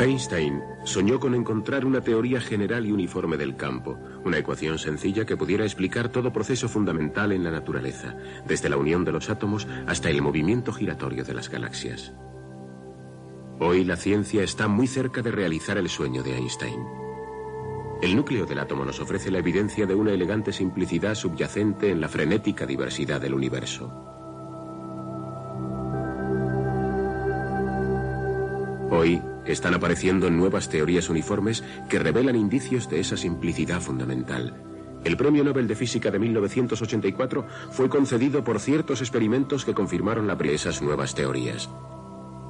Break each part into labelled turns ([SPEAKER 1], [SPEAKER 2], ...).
[SPEAKER 1] Einstein soñó con encontrar una teoría general y uniforme del campo, una ecuación sencilla que pudiera explicar todo proceso fundamental en la naturaleza, desde la unión de los átomos hasta el movimiento giratorio de las galaxias. Hoy la ciencia está muy cerca de realizar el sueño de Einstein. El núcleo del átomo nos ofrece la evidencia de una elegante simplicidad subyacente en la frenética diversidad del universo. Hoy están apareciendo nuevas teorías uniformes que revelan indicios de esa simplicidad fundamental. El Premio Nobel de Física de 1984 fue concedido por ciertos experimentos que confirmaron la esas nuevas teorías.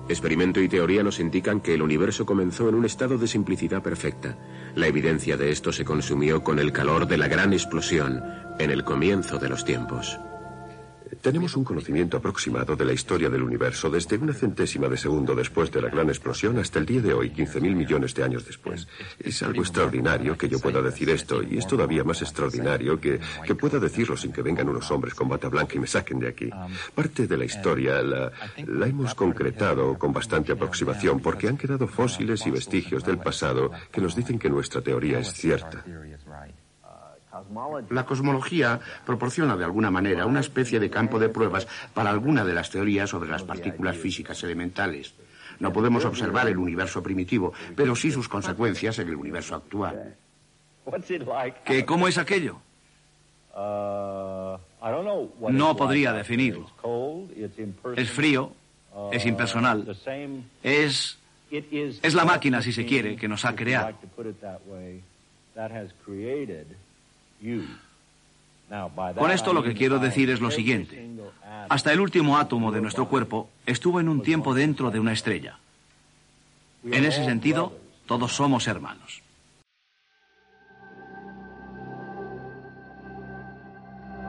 [SPEAKER 1] Experimento y teoría nos indican que el universo comenzó en un estado de simplicidad perfecta. La evidencia de esto se consumió con el calor de la gran explosión en el comienzo de los tiempos.
[SPEAKER 2] Tenemos un conocimiento aproximado de la historia del universo desde una centésima de segundo después de la gran explosión hasta el día de hoy, 15.000 millones de años después. Es algo extraordinario que yo pueda decir esto y es todavía más extraordinario que, que pueda decirlo sin que vengan unos hombres con bata blanca y me saquen de aquí. Parte de la historia la, la hemos concretado con bastante aproximación porque han quedado fósiles y vestigios del pasado que nos dicen que nuestra teoría es cierta.
[SPEAKER 3] La cosmología proporciona de alguna manera una especie de campo de pruebas para alguna de las teorías sobre las partículas físicas elementales. No podemos observar el universo primitivo, pero sí sus consecuencias en el universo actual.
[SPEAKER 4] ¿Qué, ¿Cómo es aquello? No podría definirlo. Es frío, es impersonal, es, es la máquina, si se quiere, que nos ha creado. Con esto lo que quiero decir es lo siguiente. Hasta el último átomo de nuestro cuerpo estuvo en un tiempo dentro de una estrella. En ese sentido, todos somos hermanos.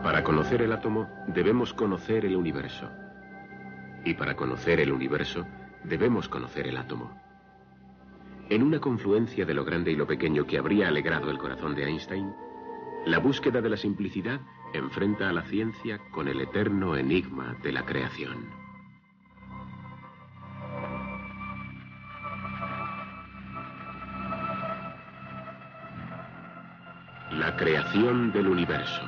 [SPEAKER 1] Para conocer el átomo debemos conocer el universo. Y para conocer el universo debemos conocer el átomo. En una confluencia de lo grande y lo pequeño que habría alegrado el corazón de Einstein, la búsqueda de la simplicidad enfrenta a la ciencia con el eterno enigma de la creación. La creación del universo.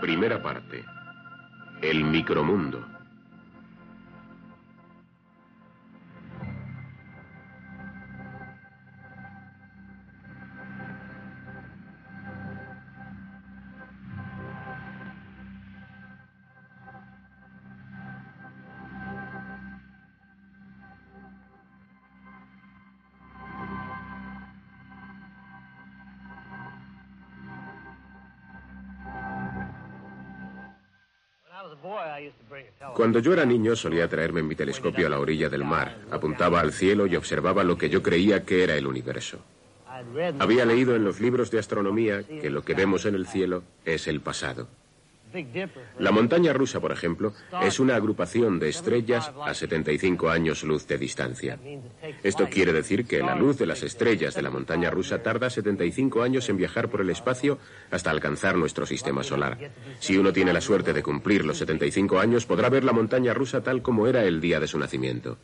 [SPEAKER 1] Primera parte. El micromundo. Cuando yo era niño solía traerme mi telescopio a la orilla del mar, apuntaba al cielo y observaba lo que yo creía que era el universo. Había leído en los libros de astronomía que lo que vemos en el cielo es el pasado. La montaña rusa, por ejemplo, es una agrupación de estrellas a 75 años luz de distancia. Esto quiere decir que la luz de las estrellas de la montaña rusa tarda 75 años en viajar por el espacio hasta alcanzar nuestro sistema solar. Si uno tiene la suerte de cumplir los 75 años, podrá ver la montaña rusa tal como era el día de su nacimiento.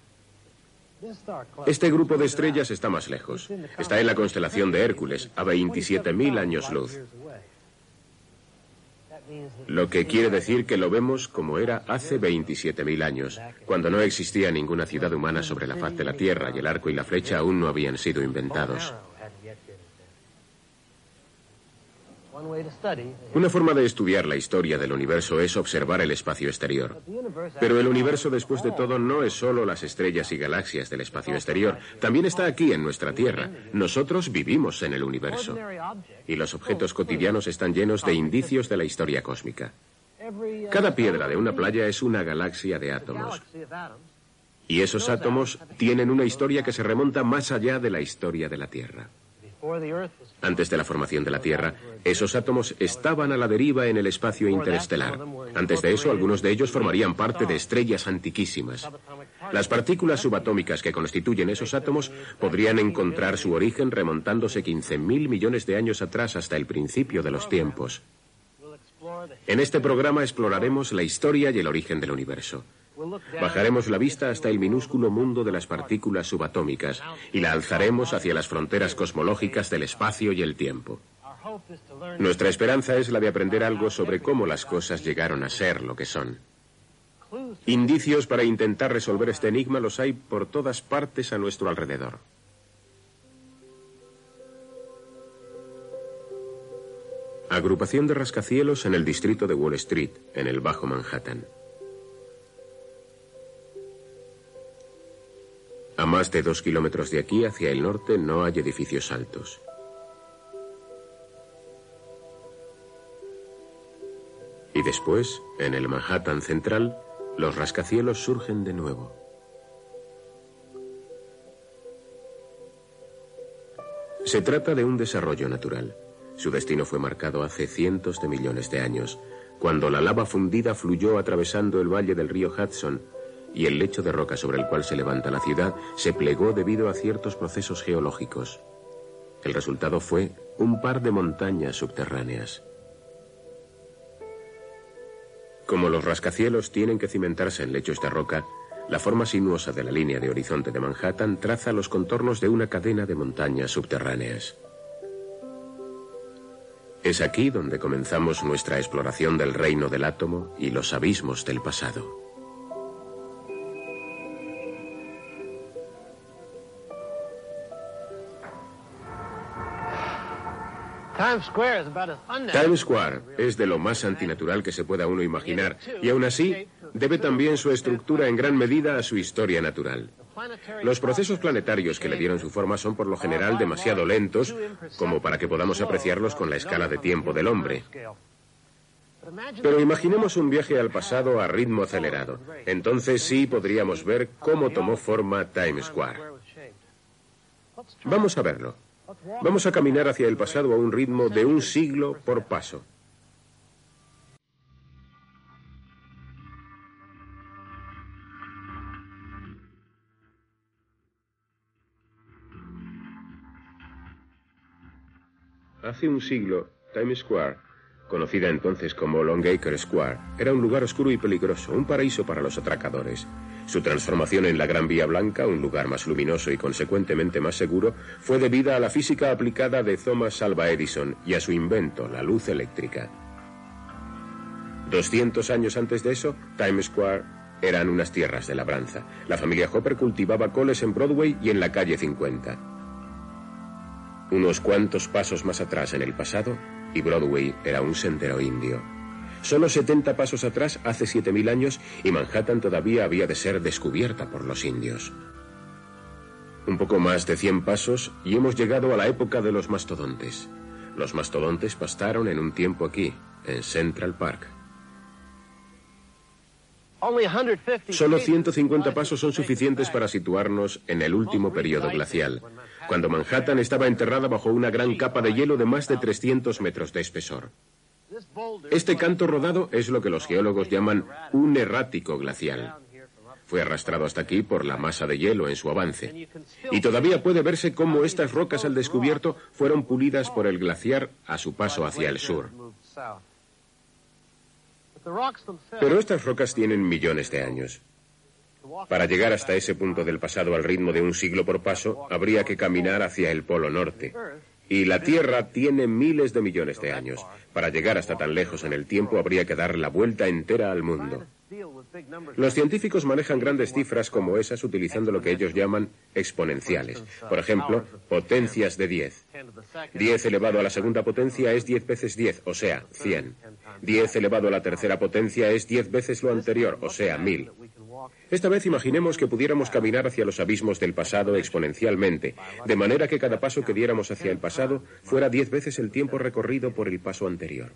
[SPEAKER 1] Este grupo de estrellas está más lejos. Está en la constelación de Hércules, a 27.000 años luz. Lo que quiere decir que lo vemos como era hace 27.000 años, cuando no existía ninguna ciudad humana sobre la faz de la Tierra y el arco y la flecha aún no habían sido inventados. Una forma de estudiar la historia del universo es observar el espacio exterior. Pero el universo, después de todo, no es solo las estrellas y galaxias del espacio exterior. También está aquí, en nuestra Tierra. Nosotros vivimos en el universo. Y los objetos cotidianos están llenos de indicios de la historia cósmica. Cada piedra de una playa es una galaxia de átomos. Y esos átomos tienen una historia que se remonta más allá de la historia de la Tierra. Antes de la formación de la Tierra, esos átomos estaban a la deriva en el espacio interestelar. Antes de eso, algunos de ellos formarían parte de estrellas antiquísimas. Las partículas subatómicas que constituyen esos átomos podrían encontrar su origen remontándose 15.000 millones de años atrás hasta el principio de los tiempos. En este programa exploraremos la historia y el origen del universo. Bajaremos la vista hasta el minúsculo mundo de las partículas subatómicas y la alzaremos hacia las fronteras cosmológicas del espacio y el tiempo. Nuestra esperanza es la de aprender algo sobre cómo las cosas llegaron a ser lo que son. Indicios para intentar resolver este enigma los hay por todas partes a nuestro alrededor. Agrupación de rascacielos en el distrito de Wall Street, en el Bajo Manhattan. Más de dos kilómetros de aquí, hacia el norte, no hay edificios altos. Y después, en el Manhattan central, los rascacielos surgen de nuevo. Se trata de un desarrollo natural. Su destino fue marcado hace cientos de millones de años, cuando la lava fundida fluyó atravesando el valle del río Hudson y el lecho de roca sobre el cual se levanta la ciudad se plegó debido a ciertos procesos geológicos. El resultado fue un par de montañas subterráneas. Como los rascacielos tienen que cimentarse en lechos de roca, la forma sinuosa de la línea de horizonte de Manhattan traza los contornos de una cadena de montañas subterráneas. Es aquí donde comenzamos nuestra exploración del reino del átomo y los abismos del pasado. Times Square es de lo más antinatural que se pueda uno imaginar y aún así debe también su estructura en gran medida a su historia natural. Los procesos planetarios que le dieron su forma son por lo general demasiado lentos como para que podamos apreciarlos con la escala de tiempo del hombre. Pero imaginemos un viaje al pasado a ritmo acelerado. Entonces sí podríamos ver cómo tomó forma Times Square. Vamos a verlo. Vamos a caminar hacia el pasado a un ritmo de un siglo por paso. Hace un siglo, Times Square, conocida entonces como Longacre Square, era un lugar oscuro y peligroso, un paraíso para los atracadores. Su transformación en la Gran Vía Blanca, un lugar más luminoso y consecuentemente más seguro, fue debida a la física aplicada de Thomas Alva Edison y a su invento, la luz eléctrica. 200 años antes de eso, Times Square eran unas tierras de labranza. La familia Hopper cultivaba coles en Broadway y en la calle 50. Unos cuantos pasos más atrás en el pasado, y Broadway era un sendero indio. Solo 70 pasos atrás, hace 7.000 años, y Manhattan todavía había de ser descubierta por los indios. Un poco más de 100 pasos y hemos llegado a la época de los mastodontes. Los mastodontes pastaron en un tiempo aquí, en Central Park. Solo 150 pasos son suficientes para situarnos en el último periodo glacial, cuando Manhattan estaba enterrada bajo una gran capa de hielo de más de 300 metros de espesor. Este canto rodado es lo que los geólogos llaman un errático glacial. Fue arrastrado hasta aquí por la masa de hielo en su avance. Y todavía puede verse cómo estas rocas al descubierto fueron pulidas por el glaciar a su paso hacia el sur. Pero estas rocas tienen millones de años. Para llegar hasta ese punto del pasado al ritmo de un siglo por paso, habría que caminar hacia el Polo Norte. Y la Tierra tiene miles de millones de años. Para llegar hasta tan lejos en el tiempo habría que dar la vuelta entera al mundo. Los científicos manejan grandes cifras como esas utilizando lo que ellos llaman exponenciales. Por ejemplo, potencias de 10. 10 elevado a la segunda potencia es 10 veces 10, o sea, 100. 10 elevado a la tercera potencia es 10 veces lo anterior, o sea, 1000. Esta vez imaginemos que pudiéramos caminar hacia los abismos del pasado exponencialmente, de manera que cada paso que diéramos hacia el pasado fuera diez veces el tiempo recorrido por el paso anterior.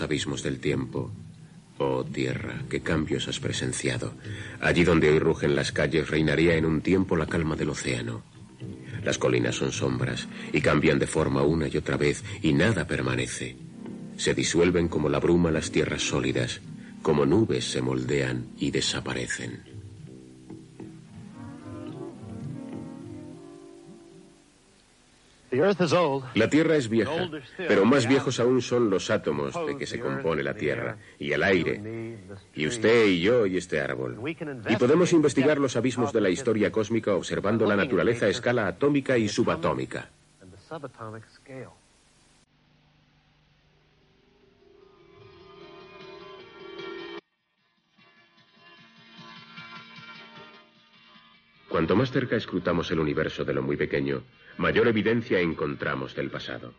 [SPEAKER 1] Abismos del tiempo. Oh tierra, qué cambios has presenciado. Allí donde hoy rugen las calles reinaría en un tiempo la calma del océano. Las colinas son sombras y cambian de forma una y otra vez y nada permanece. Se disuelven como la bruma las tierras sólidas, como nubes se moldean y desaparecen. La Tierra es vieja, pero más viejos aún son los átomos de que se compone la Tierra, y el aire, y usted y yo y este árbol. Y podemos investigar los abismos de la historia cósmica observando la naturaleza a escala atómica y subatómica. Cuanto más cerca escrutamos el universo de lo muy pequeño, mayor evidencia encontramos del pasado.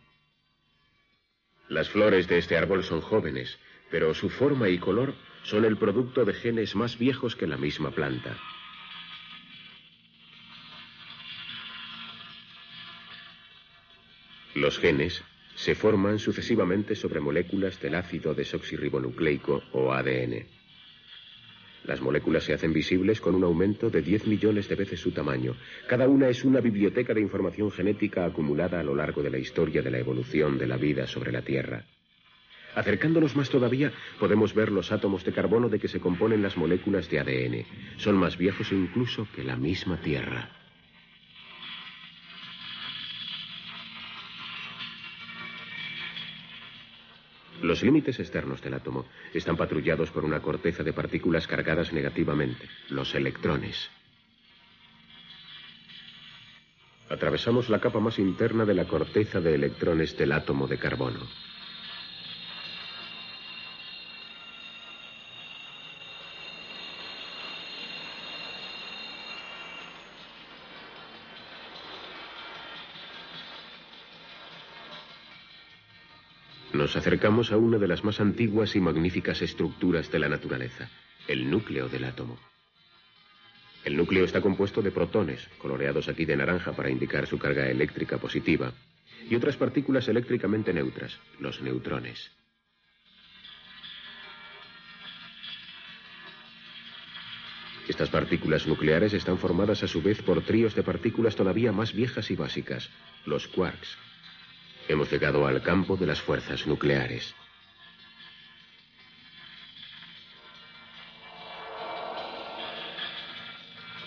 [SPEAKER 1] Las flores de este árbol son jóvenes, pero su forma y color son el producto de genes más viejos que la misma planta. Los genes se forman sucesivamente sobre moléculas del ácido desoxirribonucleico o ADN. Las moléculas se hacen visibles con un aumento de 10 millones de veces su tamaño. Cada una es una biblioteca de información genética acumulada a lo largo de la historia de la evolución de la vida sobre la Tierra. Acercándonos más todavía, podemos ver los átomos de carbono de que se componen las moléculas de ADN. Son más viejos incluso que la misma Tierra. Los límites externos del átomo están patrullados por una corteza de partículas cargadas negativamente, los electrones. Atravesamos la capa más interna de la corteza de electrones del átomo de carbono. Nos acercamos a una de las más antiguas y magníficas estructuras de la naturaleza, el núcleo del átomo. El núcleo está compuesto de protones, coloreados aquí de naranja para indicar su carga eléctrica positiva, y otras partículas eléctricamente neutras, los neutrones. Estas partículas nucleares están formadas a su vez por tríos de partículas todavía más viejas y básicas, los quarks, Hemos llegado al campo de las fuerzas nucleares.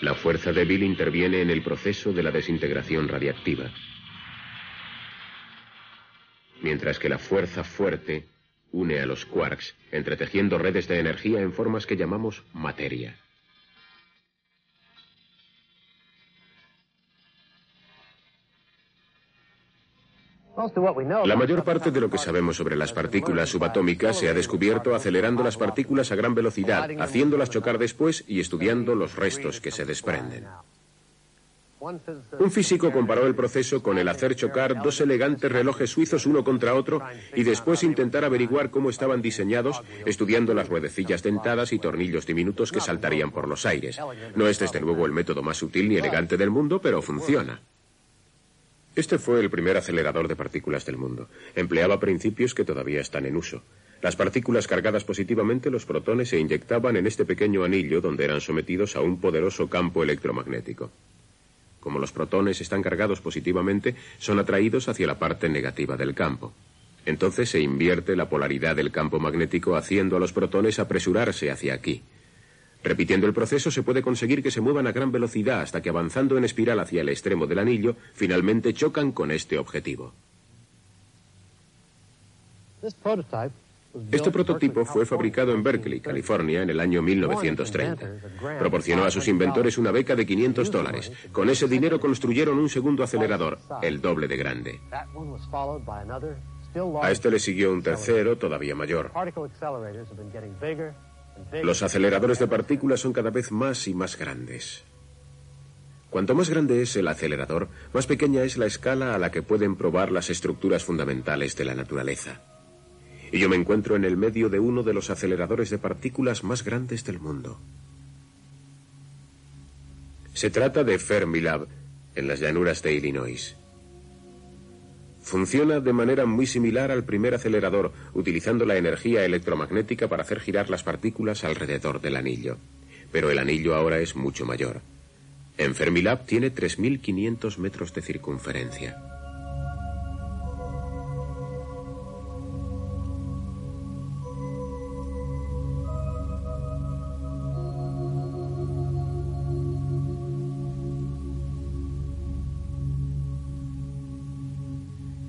[SPEAKER 1] La fuerza débil interviene en el proceso de la desintegración radiactiva, mientras que la fuerza fuerte une a los quarks, entretejiendo redes de energía en formas que llamamos materia. La mayor parte de lo que sabemos sobre las partículas subatómicas se ha descubierto acelerando las partículas a gran velocidad, haciéndolas chocar después y estudiando los restos que se desprenden. Un físico comparó el proceso con el hacer chocar dos elegantes relojes suizos uno contra otro y después intentar averiguar cómo estaban diseñados estudiando las ruedecillas dentadas y tornillos diminutos que saltarían por los aires. No es desde luego el método más sutil ni elegante del mundo, pero funciona. Este fue el primer acelerador de partículas del mundo. Empleaba principios que todavía están en uso. Las partículas cargadas positivamente, los protones, se inyectaban en este pequeño anillo donde eran sometidos a un poderoso campo electromagnético. Como los protones están cargados positivamente, son atraídos hacia la parte negativa del campo. Entonces se invierte la polaridad del campo magnético haciendo a los protones apresurarse hacia aquí. Repitiendo el proceso se puede conseguir que se muevan a gran velocidad hasta que avanzando en espiral hacia el extremo del anillo, finalmente chocan con este objetivo. Este prototipo fue fabricado en Berkeley, California, en el año 1930. Proporcionó a sus inventores una beca de 500 dólares. Con ese dinero construyeron un segundo acelerador, el doble de grande. A este le siguió un tercero, todavía mayor. Los aceleradores de partículas son cada vez más y más grandes. Cuanto más grande es el acelerador, más pequeña es la escala a la que pueden probar las estructuras fundamentales de la naturaleza. Y yo me encuentro en el medio de uno de los aceleradores de partículas más grandes del mundo. Se trata de Fermilab, en las llanuras de Illinois. Funciona de manera muy similar al primer acelerador, utilizando la energía electromagnética para hacer girar las partículas alrededor del anillo. Pero el anillo ahora es mucho mayor. En Fermilab tiene 3.500 metros de circunferencia.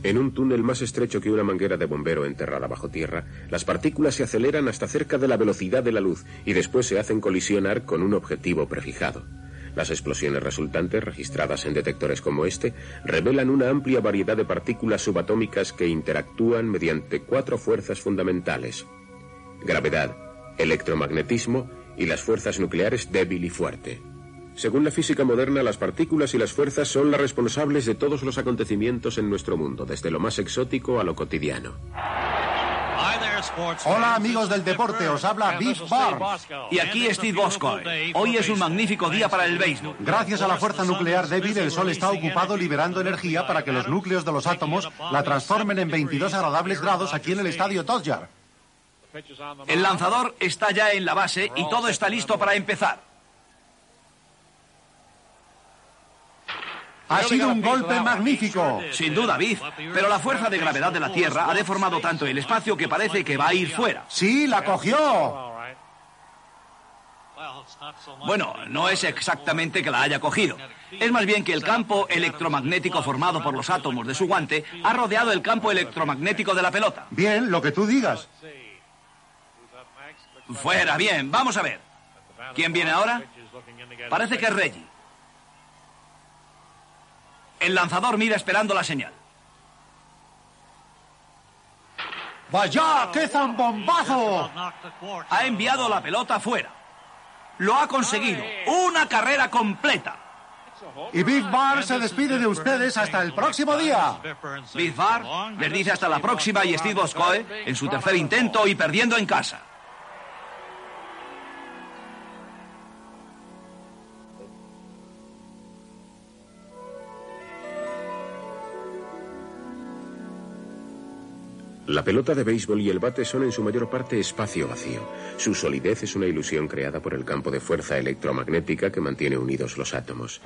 [SPEAKER 1] En un túnel más estrecho que una manguera de bombero enterrada bajo tierra, las partículas se aceleran hasta cerca de la velocidad de la luz y después se hacen colisionar con un objetivo prefijado. Las explosiones resultantes, registradas en detectores como este, revelan una amplia variedad de partículas subatómicas que interactúan mediante cuatro fuerzas fundamentales. Gravedad, electromagnetismo y las fuerzas nucleares débil y fuerte. Según la física moderna, las partículas y las fuerzas son las responsables de todos los acontecimientos en nuestro mundo, desde lo más exótico a lo cotidiano.
[SPEAKER 5] Hola amigos del deporte, os habla Biff Barnes.
[SPEAKER 4] Y aquí Steve Boscoe. Hoy es un magnífico día para el béisbol.
[SPEAKER 5] Gracias a la fuerza nuclear débil, el Sol está ocupado liberando energía para que los núcleos de los átomos la transformen en 22 agradables grados aquí en el estadio Dodger.
[SPEAKER 4] El lanzador está ya en la base y todo está listo para empezar.
[SPEAKER 5] Ha sido un golpe magnífico.
[SPEAKER 4] Sin duda, Biff. Pero la fuerza de gravedad de la Tierra ha deformado tanto el espacio que parece que va a ir fuera.
[SPEAKER 5] Sí, la cogió.
[SPEAKER 4] Bueno, no es exactamente que la haya cogido. Es más bien que el campo electromagnético formado por los átomos de su guante ha rodeado el campo electromagnético de la pelota.
[SPEAKER 5] Bien, lo que tú digas.
[SPEAKER 4] Fuera, bien. Vamos a ver. ¿Quién viene ahora? Parece que es Reggie. El lanzador mira esperando la señal.
[SPEAKER 5] ¡Vaya! ¡Qué zambombazo!
[SPEAKER 4] Ha enviado la pelota fuera. Lo ha conseguido. Una carrera completa.
[SPEAKER 5] Y Big Bar se despide de ustedes hasta el próximo día.
[SPEAKER 4] Big Bar les dice hasta la próxima y Steve Boscoe en su tercer intento y perdiendo en casa.
[SPEAKER 1] La pelota de béisbol y el bate son en su mayor parte espacio vacío. Su solidez es una ilusión creada por el campo de fuerza electromagnética que mantiene unidos los átomos.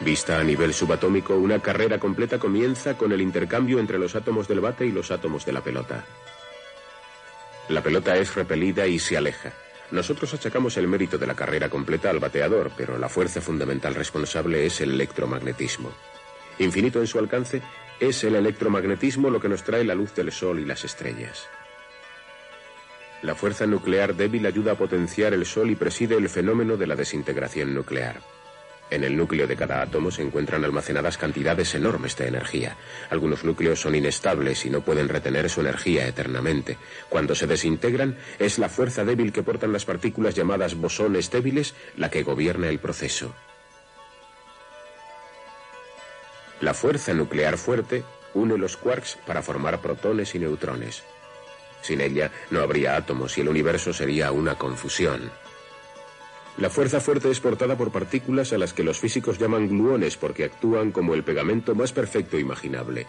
[SPEAKER 1] Vista a nivel subatómico, una carrera completa comienza con el intercambio entre los átomos del bate y los átomos de la pelota. La pelota es repelida y se aleja. Nosotros achacamos el mérito de la carrera completa al bateador, pero la fuerza fundamental responsable es el electromagnetismo. Infinito en su alcance, es el electromagnetismo lo que nos trae la luz del Sol y las estrellas. La fuerza nuclear débil ayuda a potenciar el Sol y preside el fenómeno de la desintegración nuclear. En el núcleo de cada átomo se encuentran almacenadas cantidades enormes de energía. Algunos núcleos son inestables y no pueden retener su energía eternamente. Cuando se desintegran, es la fuerza débil que portan las partículas llamadas bosones débiles la que gobierna el proceso. La fuerza nuclear fuerte une los quarks para formar protones y neutrones. Sin ella no habría átomos y el universo sería una confusión. La fuerza fuerte es portada por partículas a las que los físicos llaman gluones porque actúan como el pegamento más perfecto imaginable.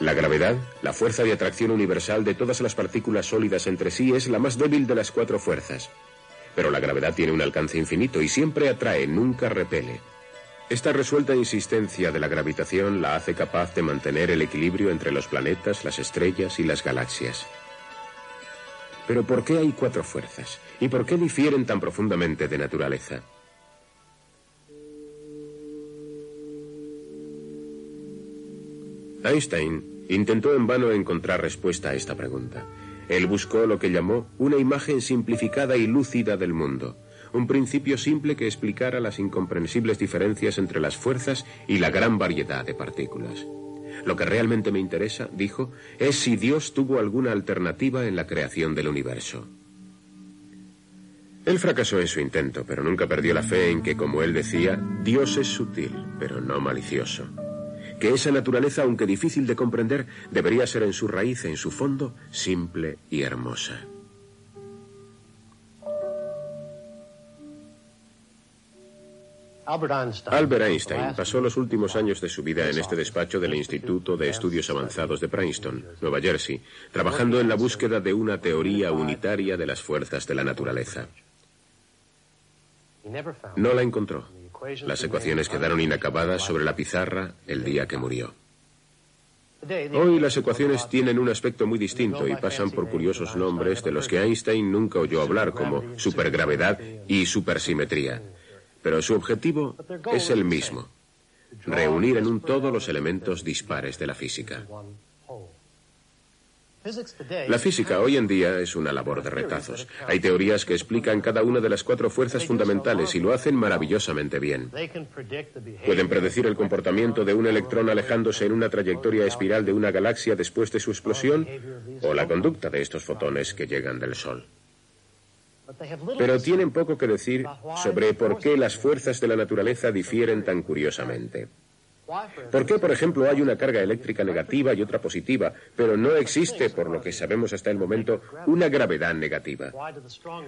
[SPEAKER 1] La gravedad, la fuerza de atracción universal de todas las partículas sólidas entre sí, es la más débil de las cuatro fuerzas. Pero la gravedad tiene un alcance infinito y siempre atrae, nunca repele. Esta resuelta insistencia de la gravitación la hace capaz de mantener el equilibrio entre los planetas, las estrellas y las galaxias. Pero ¿por qué hay cuatro fuerzas? ¿Y por qué difieren tan profundamente de naturaleza? Einstein intentó en vano encontrar respuesta a esta pregunta. Él buscó lo que llamó una imagen simplificada y lúcida del mundo, un principio simple que explicara las incomprensibles diferencias entre las fuerzas y la gran variedad de partículas. Lo que realmente me interesa, dijo, es si Dios tuvo alguna alternativa en la creación del universo. Él fracasó en su intento, pero nunca perdió la fe en que, como él decía, Dios es sutil, pero no malicioso. Que esa naturaleza, aunque difícil de comprender, debería ser en su raíz, en su fondo, simple y hermosa. Albert Einstein pasó los últimos años de su vida en este despacho del Instituto de Estudios Avanzados de Princeton, Nueva Jersey, trabajando en la búsqueda de una teoría unitaria de las fuerzas de la naturaleza. No la encontró. Las ecuaciones quedaron inacabadas sobre la pizarra el día que murió. Hoy las ecuaciones tienen un aspecto muy distinto y pasan por curiosos nombres de los que Einstein nunca oyó hablar como supergravedad y supersimetría. Pero su objetivo es el mismo, reunir en un todo los elementos dispares de la física. La física hoy en día es una labor de retazos. Hay teorías que explican cada una de las cuatro fuerzas fundamentales y lo hacen maravillosamente bien. Pueden predecir el comportamiento de un electrón alejándose en una trayectoria espiral de una galaxia después de su explosión o la conducta de estos fotones que llegan del Sol. Pero tienen poco que decir sobre por qué las fuerzas de la naturaleza difieren tan curiosamente. ¿Por qué, por ejemplo, hay una carga eléctrica negativa y otra positiva, pero no existe, por lo que sabemos hasta el momento, una gravedad negativa?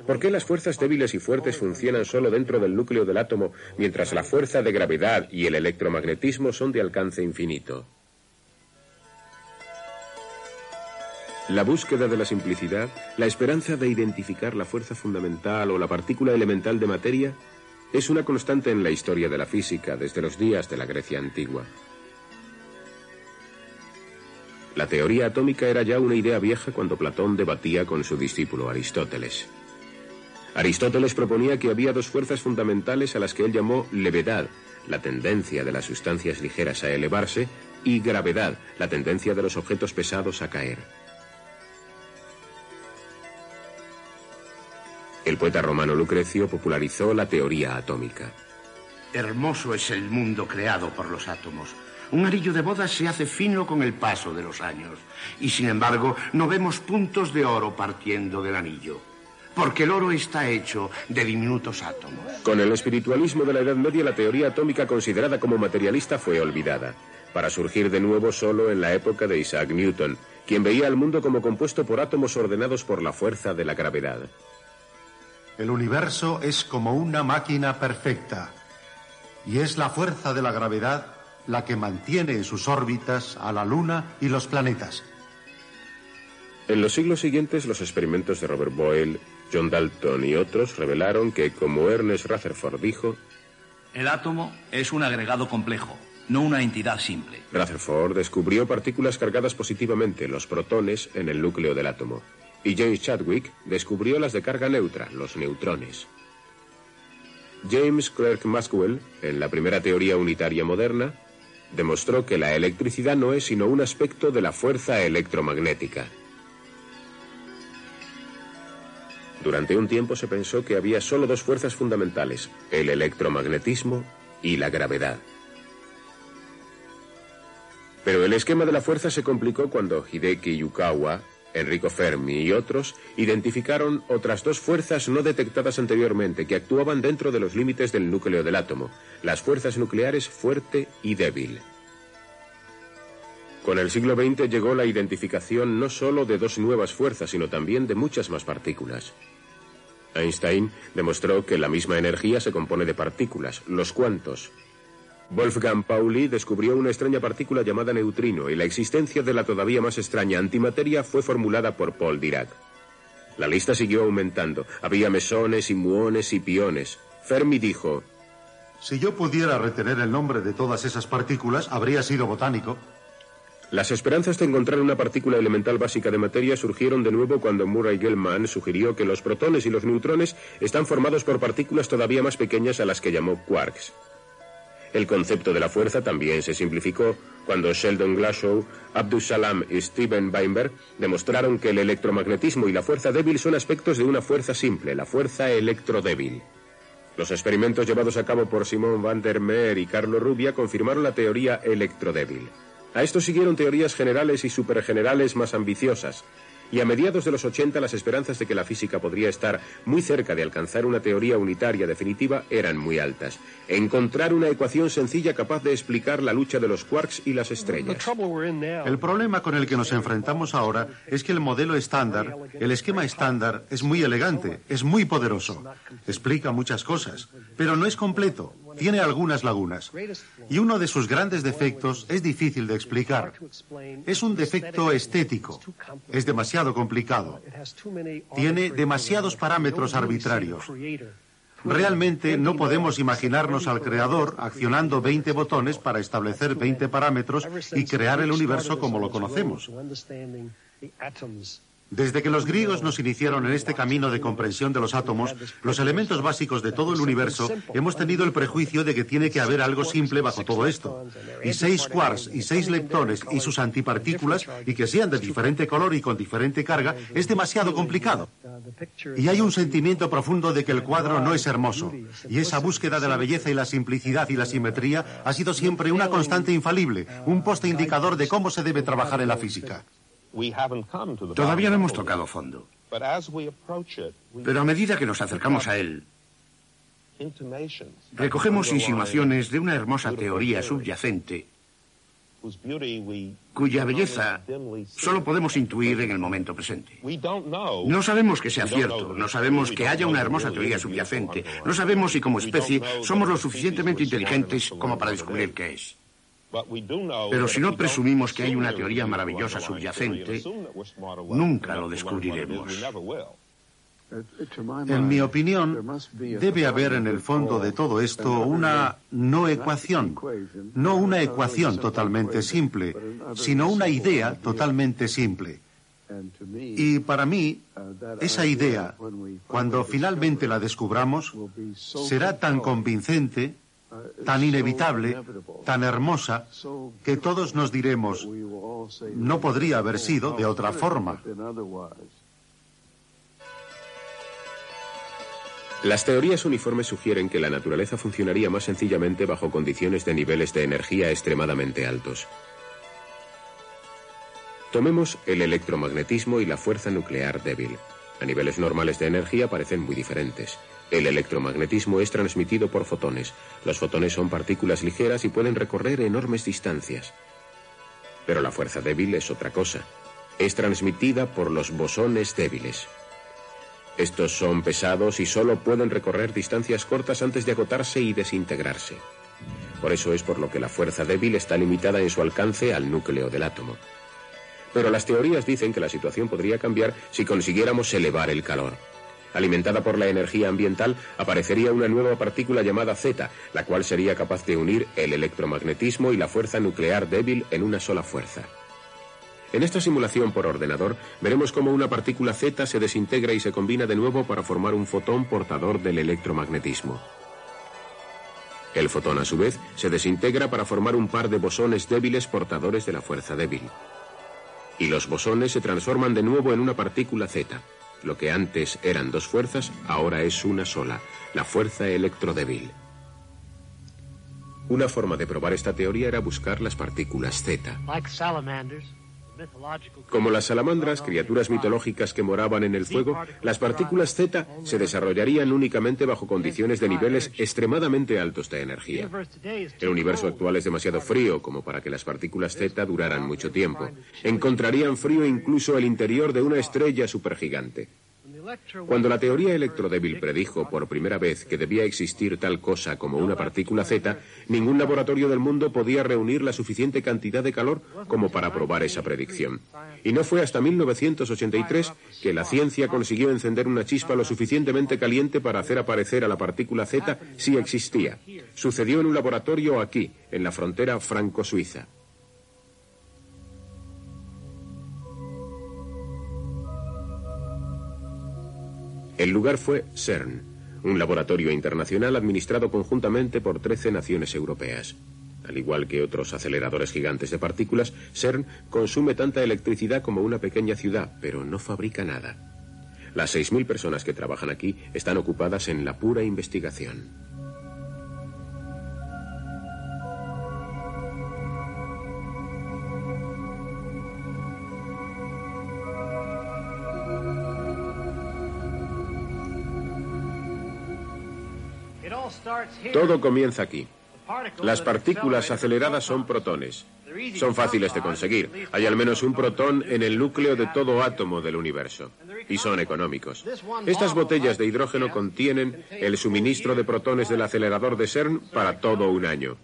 [SPEAKER 1] ¿Por qué las fuerzas débiles y fuertes funcionan solo dentro del núcleo del átomo, mientras la fuerza de gravedad y el electromagnetismo son de alcance infinito? La búsqueda de la simplicidad, la esperanza de identificar la fuerza fundamental o la partícula elemental de materia, es una constante en la historia de la física desde los días de la Grecia antigua. La teoría atómica era ya una idea vieja cuando Platón debatía con su discípulo Aristóteles. Aristóteles proponía que había dos fuerzas fundamentales a las que él llamó levedad, la tendencia de las sustancias ligeras a elevarse, y gravedad, la tendencia de los objetos pesados a caer. El poeta romano Lucrecio popularizó la teoría atómica.
[SPEAKER 3] Hermoso es el mundo creado por los átomos. Un anillo de bodas se hace fino con el paso de los años. Y sin embargo, no vemos puntos de oro partiendo del anillo. Porque el oro está hecho de diminutos átomos.
[SPEAKER 1] Con el espiritualismo de la Edad Media, la teoría atómica considerada como materialista fue olvidada, para surgir de nuevo solo en la época de Isaac Newton, quien veía al mundo como compuesto por átomos ordenados por la fuerza de la gravedad.
[SPEAKER 5] El universo es como una máquina perfecta y es la fuerza de la gravedad la que mantiene en sus órbitas a la Luna y los planetas.
[SPEAKER 1] En los siglos siguientes, los experimentos de Robert Boyle, John Dalton y otros revelaron que, como Ernest Rutherford dijo,
[SPEAKER 4] el átomo es un agregado complejo, no una entidad simple.
[SPEAKER 1] Rutherford descubrió partículas cargadas positivamente, los protones, en el núcleo del átomo y James Chadwick descubrió las de carga neutra, los neutrones. James Clerk Maxwell, en la primera teoría unitaria moderna, demostró que la electricidad no es sino un aspecto de la fuerza electromagnética. Durante un tiempo se pensó que había solo dos fuerzas fundamentales, el electromagnetismo y la gravedad. Pero el esquema de la fuerza se complicó cuando Hideki Yukawa Enrico Fermi y otros identificaron otras dos fuerzas no detectadas anteriormente que actuaban dentro de los límites del núcleo del átomo, las fuerzas nucleares fuerte y débil. Con el siglo XX llegó la identificación no solo de dos nuevas fuerzas, sino también de muchas más partículas. Einstein demostró que la misma energía se compone de partículas, los cuantos, Wolfgang Pauli descubrió una extraña partícula llamada neutrino y la existencia de la todavía más extraña antimateria fue formulada por Paul Dirac. La lista siguió aumentando. Había mesones y muones y piones. Fermi dijo,
[SPEAKER 5] Si yo pudiera retener el nombre de todas esas partículas, habría sido botánico.
[SPEAKER 1] Las esperanzas de encontrar una partícula elemental básica de materia surgieron de nuevo cuando Murray Gell-Mann sugirió que los protones y los neutrones están formados por partículas todavía más pequeñas a las que llamó quarks. El concepto de la fuerza también se simplificó cuando Sheldon Glashow, Abdus Salam y Steven Weinberg demostraron que el electromagnetismo y la fuerza débil son aspectos de una fuerza simple, la fuerza electrodébil. Los experimentos llevados a cabo por Simon van der Meer y Carlo Rubia confirmaron la teoría electrodébil. A esto siguieron teorías generales y supergenerales más ambiciosas, y a mediados de los 80 las esperanzas de que la física podría estar muy cerca de alcanzar una teoría unitaria definitiva eran muy altas. Encontrar una ecuación sencilla capaz de explicar la lucha de los quarks y las estrellas.
[SPEAKER 5] El problema con el que nos enfrentamos ahora es que el modelo estándar, el esquema estándar, es muy elegante, es muy poderoso, explica muchas cosas, pero no es completo. Tiene algunas lagunas. Y uno de sus grandes defectos es difícil de explicar. Es un defecto estético. Es demasiado complicado. Tiene demasiados parámetros arbitrarios. Realmente no podemos imaginarnos al creador accionando 20 botones para establecer 20 parámetros y crear el universo como lo conocemos. Desde que los griegos nos iniciaron en este camino de comprensión de los átomos, los elementos básicos de todo el universo, hemos tenido el prejuicio de que tiene que haber algo simple bajo todo esto. Y seis quarks y seis leptones y sus antipartículas, y que sean de diferente color y con diferente carga, es demasiado complicado. Y hay un sentimiento profundo de que el cuadro no es hermoso. Y esa búsqueda de la belleza y la simplicidad y la simetría ha sido siempre una constante infalible, un poste indicador de cómo se debe trabajar en la física.
[SPEAKER 3] Todavía no hemos tocado fondo. Pero a medida que nos acercamos a él, recogemos insinuaciones de una hermosa teoría subyacente cuya belleza solo podemos intuir en el momento presente. No sabemos que sea cierto, no sabemos que haya una hermosa teoría subyacente, no sabemos si como especie somos lo suficientemente inteligentes como para descubrir qué es. Pero si no presumimos que hay una teoría maravillosa subyacente, nunca lo descubriremos.
[SPEAKER 5] En mi opinión, debe haber en el fondo de todo esto una no ecuación, no una ecuación totalmente simple, sino una idea totalmente simple. Y para mí, esa idea, cuando finalmente la descubramos, será tan convincente tan inevitable, tan hermosa, que todos nos diremos, no podría haber sido de otra forma.
[SPEAKER 1] Las teorías uniformes sugieren que la naturaleza funcionaría más sencillamente bajo condiciones de niveles de energía extremadamente altos. Tomemos el electromagnetismo y la fuerza nuclear débil. A niveles normales de energía parecen muy diferentes. El electromagnetismo es transmitido por fotones. Los fotones son partículas ligeras y pueden recorrer enormes distancias. Pero la fuerza débil es otra cosa. Es transmitida por los bosones débiles. Estos son pesados y solo pueden recorrer distancias cortas antes de agotarse y desintegrarse. Por eso es por lo que la fuerza débil está limitada en su alcance al núcleo del átomo. Pero las teorías dicen que la situación podría cambiar si consiguiéramos elevar el calor. Alimentada por la energía ambiental, aparecería una nueva partícula llamada Z, la cual sería capaz de unir el electromagnetismo y la fuerza nuclear débil en una sola fuerza. En esta simulación por ordenador veremos cómo una partícula Z se desintegra y se combina de nuevo para formar un fotón portador del electromagnetismo. El fotón a su vez se desintegra para formar un par de bosones débiles portadores de la fuerza débil. Y los bosones se transforman de nuevo en una partícula Z. Lo que antes eran dos fuerzas, ahora es una sola, la fuerza electrodébil. Una forma de probar esta teoría era buscar las partículas Z. Como las salamandras, criaturas mitológicas que moraban en el fuego, las partículas Z se desarrollarían únicamente bajo condiciones de niveles extremadamente altos de energía. El universo actual es demasiado frío como para que las partículas Z duraran mucho tiempo. Encontrarían frío incluso el interior de una estrella supergigante. Cuando la teoría electrodébil predijo por primera vez que debía existir tal cosa como una partícula Z, ningún laboratorio del mundo podía reunir la suficiente cantidad de calor como para probar esa predicción. Y no fue hasta 1983 que la ciencia consiguió encender una chispa lo suficientemente caliente para hacer aparecer a la partícula Z si existía. Sucedió en un laboratorio aquí, en la frontera franco-suiza. El lugar fue CERN, un laboratorio internacional administrado conjuntamente por 13 naciones europeas. Al igual que otros aceleradores gigantes de partículas, CERN consume tanta electricidad como una pequeña ciudad, pero no fabrica nada. Las 6.000 personas que trabajan aquí están ocupadas en la pura investigación. Todo comienza aquí. Las partículas aceleradas son protones. Son fáciles de conseguir. Hay al menos un protón en el núcleo de todo átomo del universo. y son económicos. Estas botellas de hidrógeno contienen el suministro de protones del acelerador de CERN para todo un año.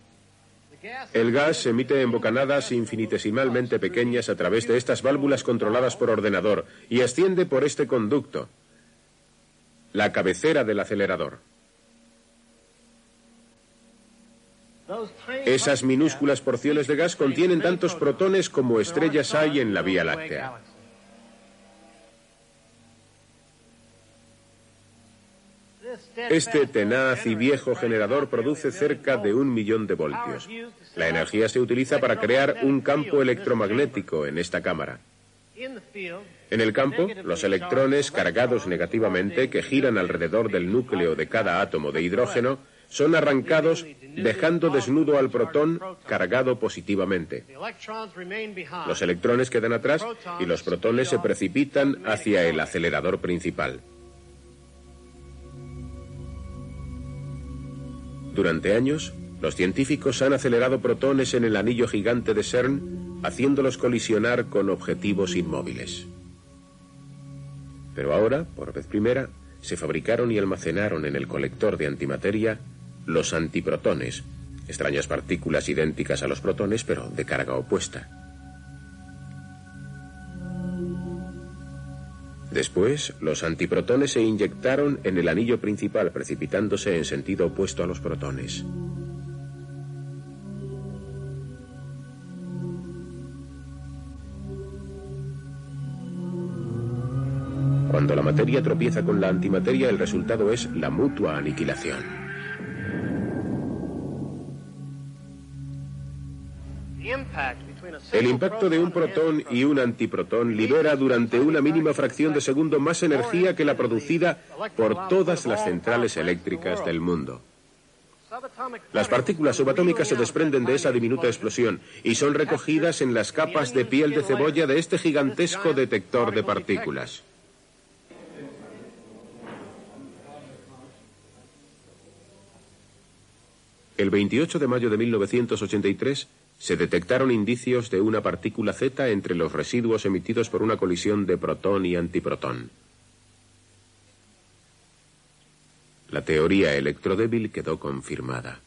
[SPEAKER 1] El gas se emite en bocanadas infinitesimalmente pequeñas a través de estas válvulas controladas por ordenador y asciende por este conducto, la cabecera del acelerador. Esas minúsculas porciones de gas contienen tantos protones como estrellas hay en la Vía Láctea. Este tenaz y viejo generador produce cerca de un millón de voltios. La energía se utiliza para crear un campo electromagnético en esta cámara. En el campo, los electrones cargados negativamente que giran alrededor del núcleo de cada átomo de hidrógeno son arrancados dejando desnudo al protón cargado positivamente. Los electrones quedan atrás y los protones se precipitan hacia el acelerador principal. Durante años, los científicos han acelerado protones en el anillo gigante de CERN, haciéndolos colisionar con objetivos inmóviles. Pero ahora, por vez primera, se fabricaron y almacenaron en el colector de antimateria los antiprotones, extrañas partículas idénticas a los protones pero de carga opuesta. Después, los antiprotones se inyectaron en el anillo principal, precipitándose en sentido opuesto a los protones. Cuando la materia tropieza con la antimateria, el resultado es la mutua aniquilación. El impacto de un protón y un antiprotón libera durante una mínima fracción de segundo más energía que la producida por todas las centrales eléctricas del mundo. Las partículas subatómicas se desprenden de esa diminuta explosión y son recogidas en las capas de piel de cebolla de este gigantesco detector de partículas. El 28 de mayo de 1983, se detectaron indicios de una partícula Z entre los residuos emitidos por una colisión de protón y antiprotón. La teoría electrodébil quedó confirmada.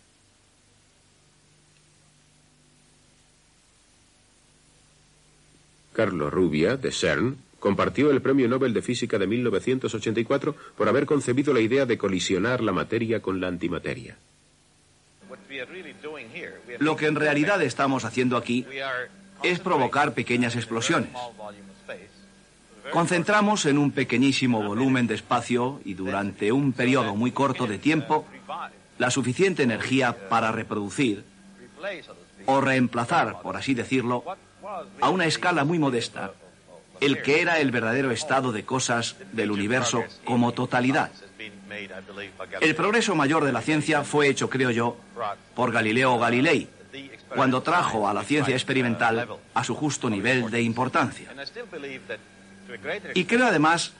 [SPEAKER 1] Carlo Rubia, de CERN, compartió el Premio Nobel de Física de 1984 por haber concebido la idea de colisionar la materia con la antimateria.
[SPEAKER 4] Lo que en realidad estamos haciendo aquí es provocar pequeñas explosiones. Concentramos en un pequeñísimo volumen de espacio y durante un periodo muy corto de tiempo la suficiente energía para reproducir o reemplazar, por así decirlo, a una escala muy modesta, el que era el verdadero estado de cosas del universo como totalidad. El progreso mayor de la ciencia fue hecho, creo yo, por Galileo Galilei, cuando trajo a la ciencia experimental a su justo nivel de importancia. Y creo además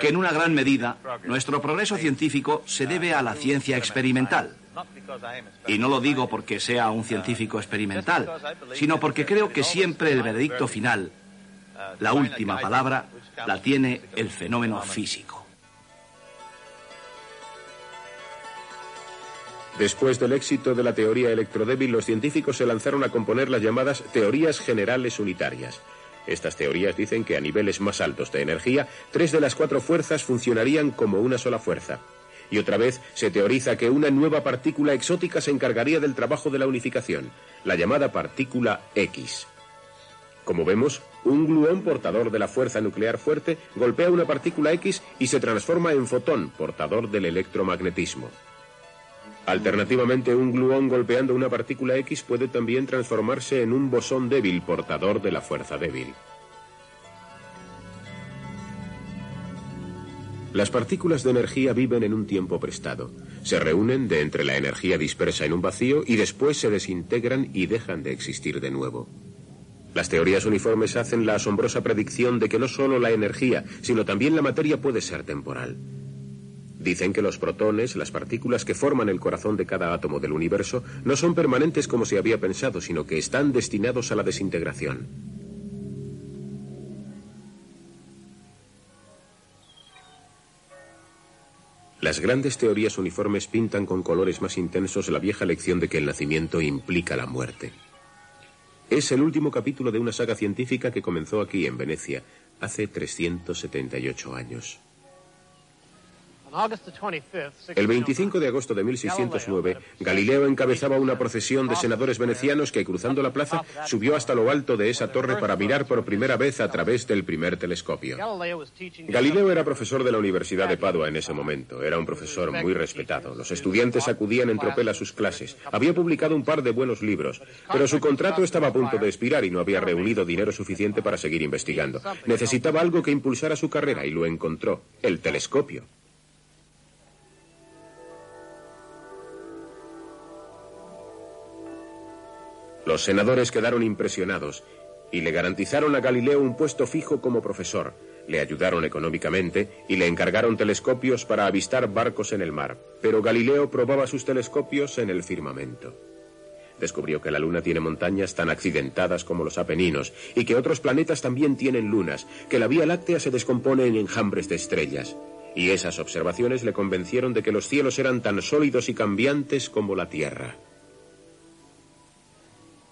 [SPEAKER 4] que en una gran medida nuestro progreso científico se debe a la ciencia experimental. Y no lo digo porque sea un científico experimental, sino porque creo que siempre el veredicto final, la última palabra, la tiene el fenómeno físico.
[SPEAKER 1] Después del éxito de la teoría electrodébil, los científicos se lanzaron a componer las llamadas teorías generales unitarias. Estas teorías dicen que a niveles más altos de energía, tres de las cuatro fuerzas funcionarían como una sola fuerza. Y otra vez se teoriza que una nueva partícula exótica se encargaría del trabajo de la unificación, la llamada partícula X. Como vemos, un gluón portador de la fuerza nuclear fuerte golpea una partícula X y se transforma en fotón portador del electromagnetismo. Alternativamente, un gluón golpeando una partícula X puede también transformarse en un bosón débil portador de la fuerza débil. Las partículas de energía viven en un tiempo prestado. Se reúnen de entre la energía dispersa en un vacío y después se desintegran y dejan de existir de nuevo. Las teorías uniformes hacen la asombrosa predicción de que no solo la energía, sino también la materia puede ser temporal. Dicen que los protones, las partículas que forman el corazón de cada átomo del universo, no son permanentes como se había pensado, sino que están destinados a la desintegración. Las grandes teorías uniformes pintan con colores más intensos la vieja lección de que el nacimiento implica la muerte. Es el último capítulo de una saga científica que comenzó aquí en Venecia hace 378 años. El 25 de agosto de 1609, Galileo encabezaba una procesión de senadores venecianos que, cruzando la plaza, subió hasta lo alto de esa torre para mirar por primera vez a través del primer telescopio. Galileo era profesor de la Universidad de Padua en ese momento. Era un profesor muy respetado. Los estudiantes acudían en tropel a sus clases. Había publicado un par de buenos libros, pero su contrato estaba a punto de expirar y no había reunido dinero suficiente para seguir investigando. Necesitaba algo que impulsara su carrera y lo encontró, el telescopio. Los senadores quedaron impresionados y le garantizaron a Galileo un puesto fijo como profesor, le ayudaron económicamente y le encargaron telescopios para avistar barcos en el mar. Pero Galileo probaba sus telescopios en el firmamento. Descubrió que la Luna tiene montañas tan accidentadas como los Apeninos y que otros planetas también tienen lunas, que la Vía Láctea se descompone en enjambres de estrellas. Y esas observaciones le convencieron de que los cielos eran tan sólidos y cambiantes como la Tierra.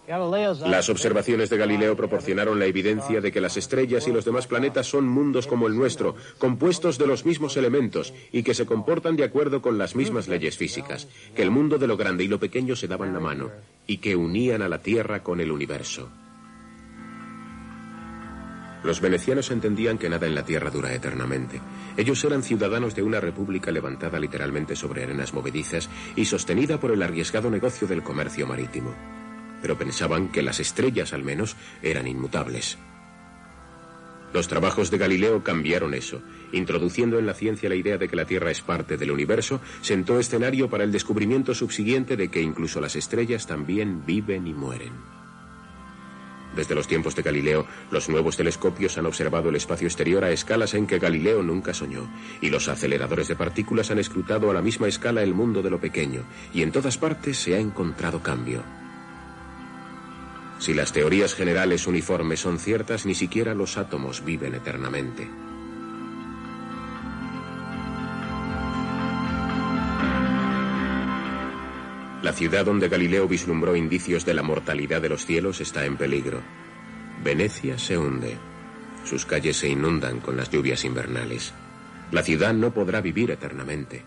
[SPEAKER 1] Las observaciones de Galileo proporcionaron la evidencia de que las estrellas y los demás planetas son mundos como el nuestro, compuestos de los mismos elementos y que se comportan de acuerdo con las mismas leyes físicas, que el mundo de lo grande y lo pequeño se daban la mano y que unían a la Tierra con el universo. Los venecianos entendían que nada en la Tierra dura eternamente. Ellos eran ciudadanos de una república levantada literalmente sobre arenas movedizas y sostenida por el arriesgado negocio del comercio marítimo pero pensaban que las estrellas al menos eran inmutables. Los trabajos de Galileo cambiaron eso. Introduciendo en la ciencia la idea de que la Tierra es parte del universo, sentó escenario para el descubrimiento subsiguiente de que incluso las estrellas también viven y mueren. Desde los tiempos de Galileo, los nuevos telescopios han observado el espacio exterior a escalas en que Galileo nunca soñó, y los aceleradores de partículas han escrutado a la misma escala el mundo de lo pequeño, y en todas partes se ha encontrado cambio. Si las teorías generales uniformes son ciertas, ni siquiera los átomos viven eternamente. La ciudad donde Galileo vislumbró indicios de la mortalidad de los cielos está en peligro. Venecia se hunde. Sus calles se inundan con las lluvias invernales. La ciudad no podrá vivir eternamente.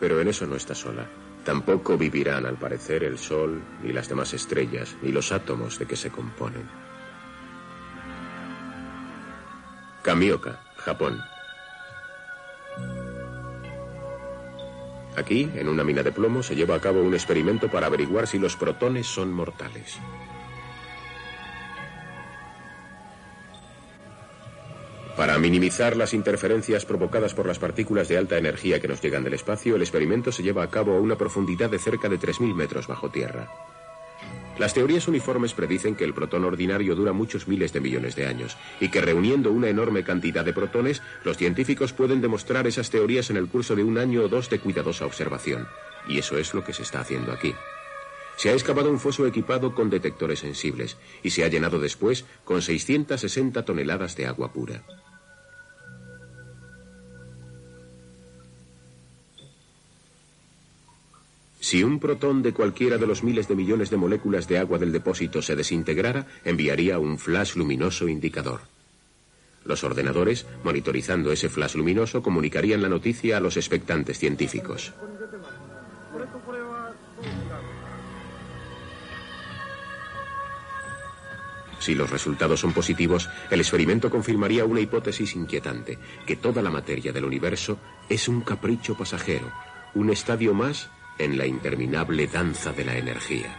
[SPEAKER 1] Pero en eso no está sola. Tampoco vivirán, al parecer, el Sol, ni las demás estrellas, ni los átomos de que se componen. Kamioka, Japón. Aquí, en una mina de plomo, se lleva a cabo un experimento para averiguar si los protones son mortales. Para minimizar las interferencias provocadas por las partículas de alta energía que nos llegan del espacio, el experimento se lleva a cabo a una profundidad de cerca de 3.000 metros bajo tierra. Las teorías uniformes predicen que el protón ordinario dura muchos miles de millones de años y que reuniendo una enorme cantidad de protones, los científicos pueden demostrar esas teorías en el curso de un año o dos de cuidadosa observación. Y eso es lo que se está haciendo aquí. Se ha excavado un foso equipado con detectores sensibles y se ha llenado después con 660 toneladas de agua pura. Si un protón de cualquiera de los miles de millones de moléculas de agua del depósito se desintegrara, enviaría un flash luminoso indicador. Los ordenadores, monitorizando ese flash luminoso, comunicarían la noticia a los expectantes científicos. Si los resultados son positivos, el experimento confirmaría una hipótesis inquietante, que toda la materia del universo es un capricho pasajero, un estadio más en la interminable danza de la energía.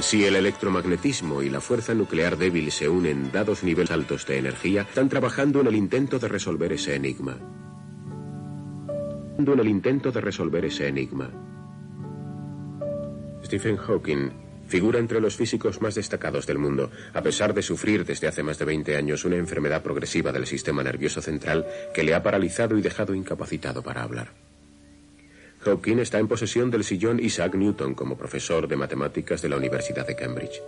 [SPEAKER 1] Si el electromagnetismo y la fuerza nuclear débil se unen dados niveles altos de energía, están trabajando en el intento de resolver ese enigma. En el intento de resolver ese enigma. Stephen Hawking Figura entre los físicos más destacados del mundo, a pesar de sufrir desde hace más de 20 años una enfermedad progresiva del sistema nervioso central que le ha paralizado y dejado incapacitado para hablar. Hawking está en posesión del sillón Isaac Newton como profesor de matemáticas de la Universidad de Cambridge.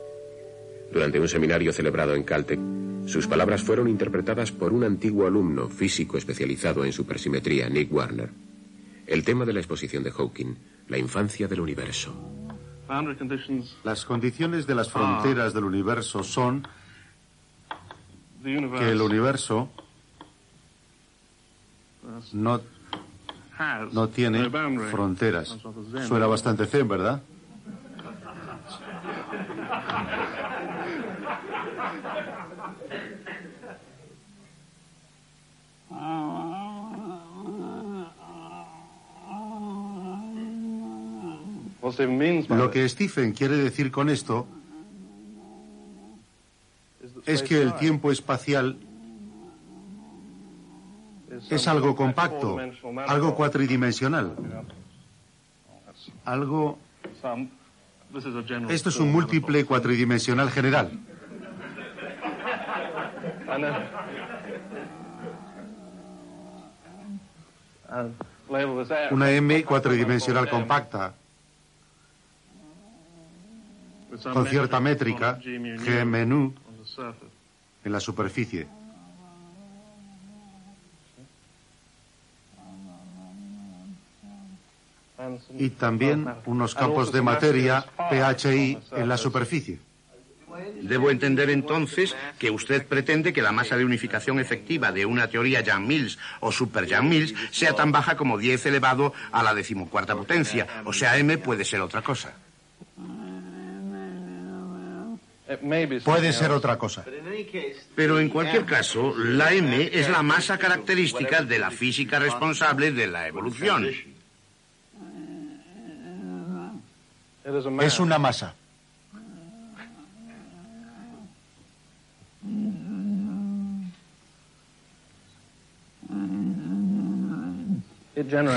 [SPEAKER 1] Durante un seminario celebrado en Caltech, sus palabras fueron interpretadas por un antiguo alumno físico especializado en supersimetría, Nick Warner. El tema de la exposición de Hawking, la infancia del universo.
[SPEAKER 5] Las condiciones de las fronteras del universo son que el universo no, no tiene fronteras. Suena bastante zen, ¿verdad? Lo que Stephen quiere decir con esto es que el tiempo espacial es algo compacto, algo cuatridimensional, algo... Esto es un múltiple cuatridimensional general. Una M cuatridimensional compacta, con cierta métrica, G menú, en la superficie. Y también unos campos de materia PHI en la superficie.
[SPEAKER 3] Debo entender entonces que usted pretende que la masa de unificación efectiva de una teoría Yang-Mills o Super Yang-Mills sea tan baja como 10 elevado a la decimocuarta potencia. O sea, M puede ser otra cosa.
[SPEAKER 5] Puede ser otra cosa.
[SPEAKER 3] Pero en cualquier caso, la M es la masa característica de la física responsable de la evolución.
[SPEAKER 5] Es una masa.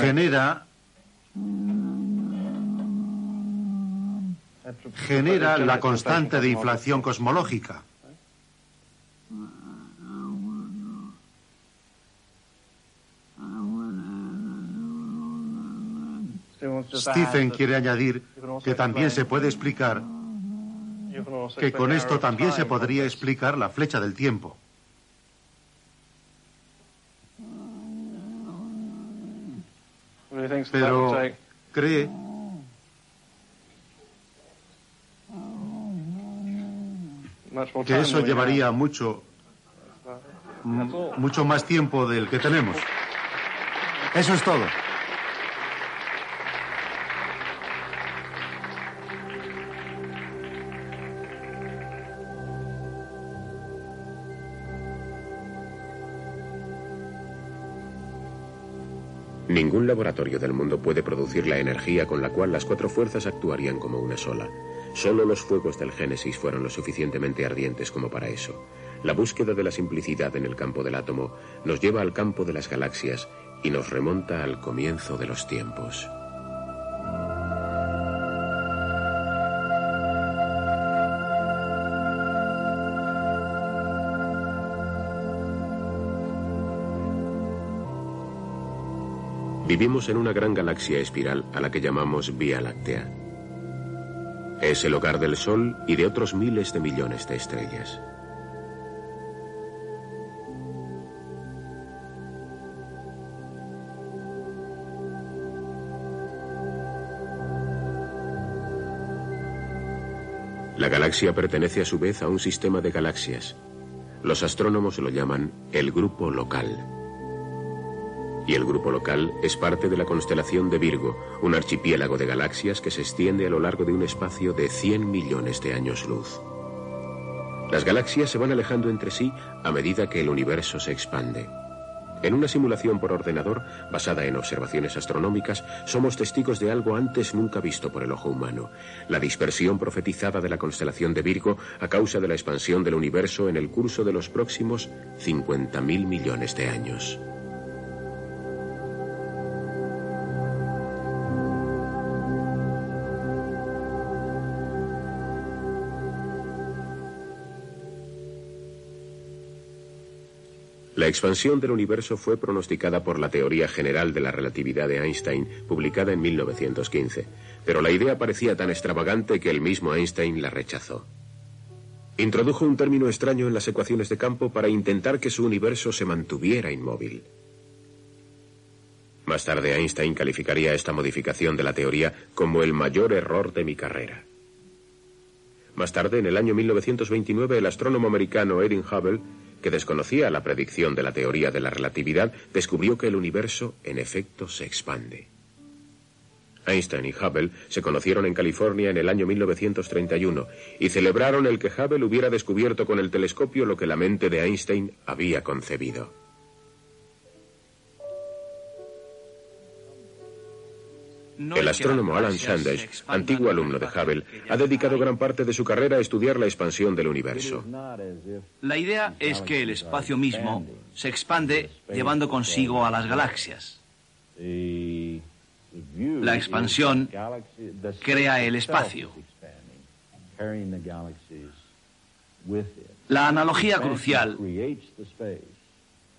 [SPEAKER 5] Genera genera la constante de inflación cosmológica. Stephen quiere añadir que también se puede explicar que con esto también se podría explicar la flecha del tiempo. Pero cree que eso llevaría mucho, mucho más tiempo del que tenemos. Eso es todo.
[SPEAKER 1] Ningún laboratorio del mundo puede producir la energía con la cual las cuatro fuerzas actuarían como una sola. Solo los fuegos del Génesis fueron lo suficientemente ardientes como para eso. La búsqueda de la simplicidad en el campo del átomo nos lleva al campo de las galaxias y nos remonta al comienzo de los tiempos. Vivimos en una gran galaxia espiral a la que llamamos Vía Láctea. Es el hogar del Sol y de otros miles de millones de estrellas. La galaxia pertenece a su vez a un sistema de galaxias. Los astrónomos lo llaman el grupo local y el grupo local es parte de la constelación de Virgo, un archipiélago de galaxias que se extiende a lo largo de un espacio de 100 millones de años luz. Las galaxias se van alejando entre sí a medida que el universo se expande. En una simulación por ordenador, basada en observaciones astronómicas, somos testigos de algo antes nunca visto por el ojo humano, la dispersión profetizada de la constelación de Virgo a causa de la expansión del universo en el curso de los próximos 50.000 millones de años. Expansión del universo fue pronosticada por la teoría general de la relatividad de Einstein, publicada en 1915, pero la idea parecía tan extravagante que el mismo Einstein la rechazó. Introdujo un término extraño en las ecuaciones de campo para intentar que su universo se mantuviera inmóvil. Más tarde Einstein calificaría esta modificación de la teoría como el mayor error de mi carrera. Más tarde, en el año 1929, el astrónomo americano Edwin Hubble, que desconocía la predicción de la teoría de la relatividad, descubrió que el universo, en efecto, se expande. Einstein y Hubble se conocieron en California en el año 1931 y celebraron el que Hubble hubiera descubierto con el telescopio lo que la mente de Einstein había concebido. El astrónomo Alan Sanders, antiguo alumno de Hubble, ha dedicado gran parte de su carrera a estudiar la expansión del universo.
[SPEAKER 4] La idea es que el espacio mismo se expande llevando consigo a las galaxias. La expansión crea el espacio. La analogía crucial,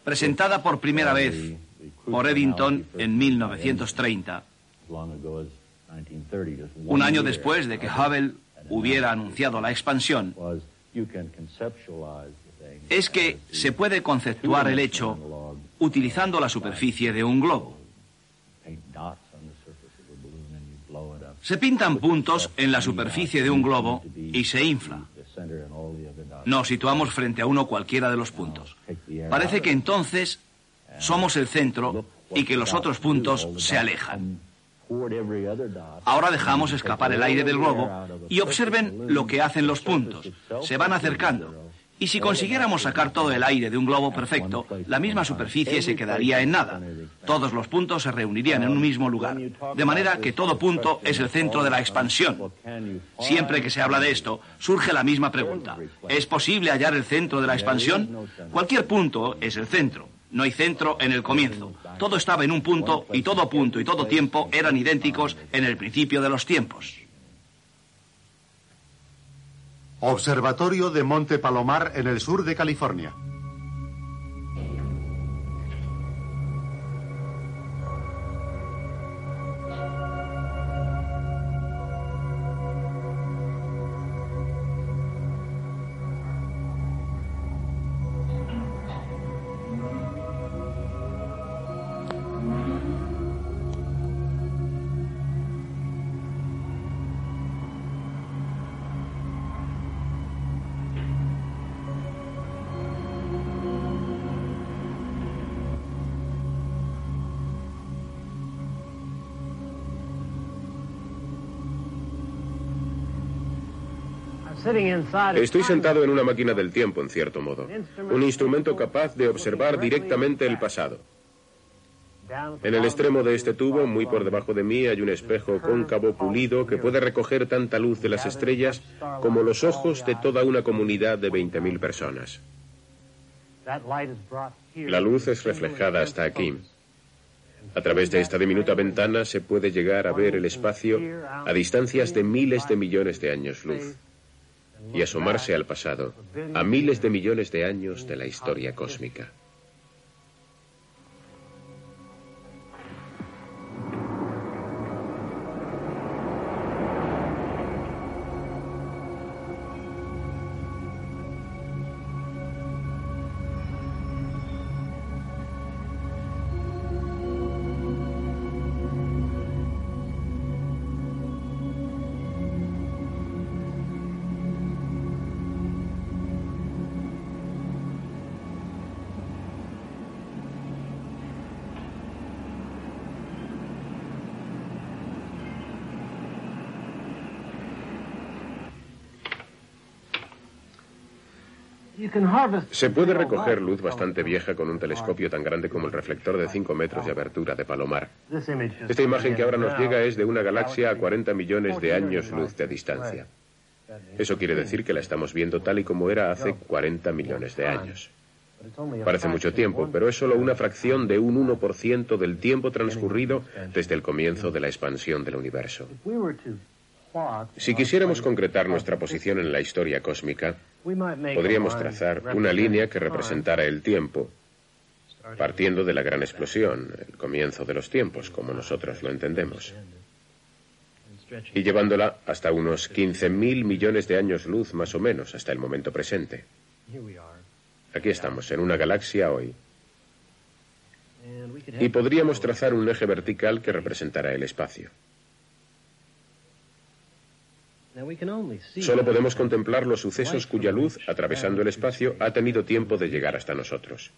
[SPEAKER 4] presentada por primera vez por Eddington en 1930, un año después de que Hubble hubiera anunciado la expansión, es que se puede conceptuar el hecho utilizando la superficie de un globo. Se pintan puntos en la superficie de un globo y se infla. Nos situamos frente a uno cualquiera de los puntos. Parece que entonces somos el centro y que los otros puntos se alejan. Ahora dejamos escapar el aire del globo y observen lo que hacen los puntos. Se van acercando. Y si consiguiéramos sacar todo el aire de un globo perfecto, la misma superficie se quedaría en nada. Todos los puntos se reunirían en un mismo lugar. De manera que todo punto es el centro de la expansión. Siempre que se habla de esto, surge la misma pregunta. ¿Es posible hallar el centro de la expansión? Cualquier punto es el centro. No hay centro en el comienzo. Todo estaba en un punto y todo punto y todo tiempo eran idénticos en el principio de los tiempos.
[SPEAKER 5] Observatorio de Monte Palomar en el sur de California.
[SPEAKER 1] Estoy sentado en una máquina del tiempo, en cierto modo. Un instrumento capaz de observar directamente el pasado. En el extremo de este tubo, muy por debajo de mí, hay un espejo cóncavo pulido que puede recoger tanta luz de las estrellas como los ojos de toda una comunidad de 20.000 personas. La luz es reflejada hasta aquí. A través de esta diminuta ventana se puede llegar a ver el espacio a distancias de miles de millones de años luz y asomarse al pasado, a miles de millones de años de la historia cósmica. Se puede recoger luz bastante vieja con un telescopio tan grande como el reflector de 5 metros de abertura de Palomar. Esta imagen que ahora nos llega es de una galaxia a 40 millones de años luz de distancia. Eso quiere decir que la estamos viendo tal y como era hace 40 millones de años. Parece mucho tiempo, pero es solo una fracción de un 1% del tiempo transcurrido desde el comienzo de la expansión del universo. Si quisiéramos concretar nuestra posición en la historia cósmica, podríamos trazar una línea que representara el tiempo, partiendo de la gran explosión, el comienzo de los tiempos, como nosotros lo entendemos. y llevándola hasta unos 15.000 millones de años luz más o menos hasta el momento presente. Aquí estamos, en una galaxia hoy. Y podríamos trazar un eje vertical que representará el espacio. Solo podemos contemplar los sucesos cuya luz, atravesando el espacio, ha tenido tiempo de llegar hasta nosotros.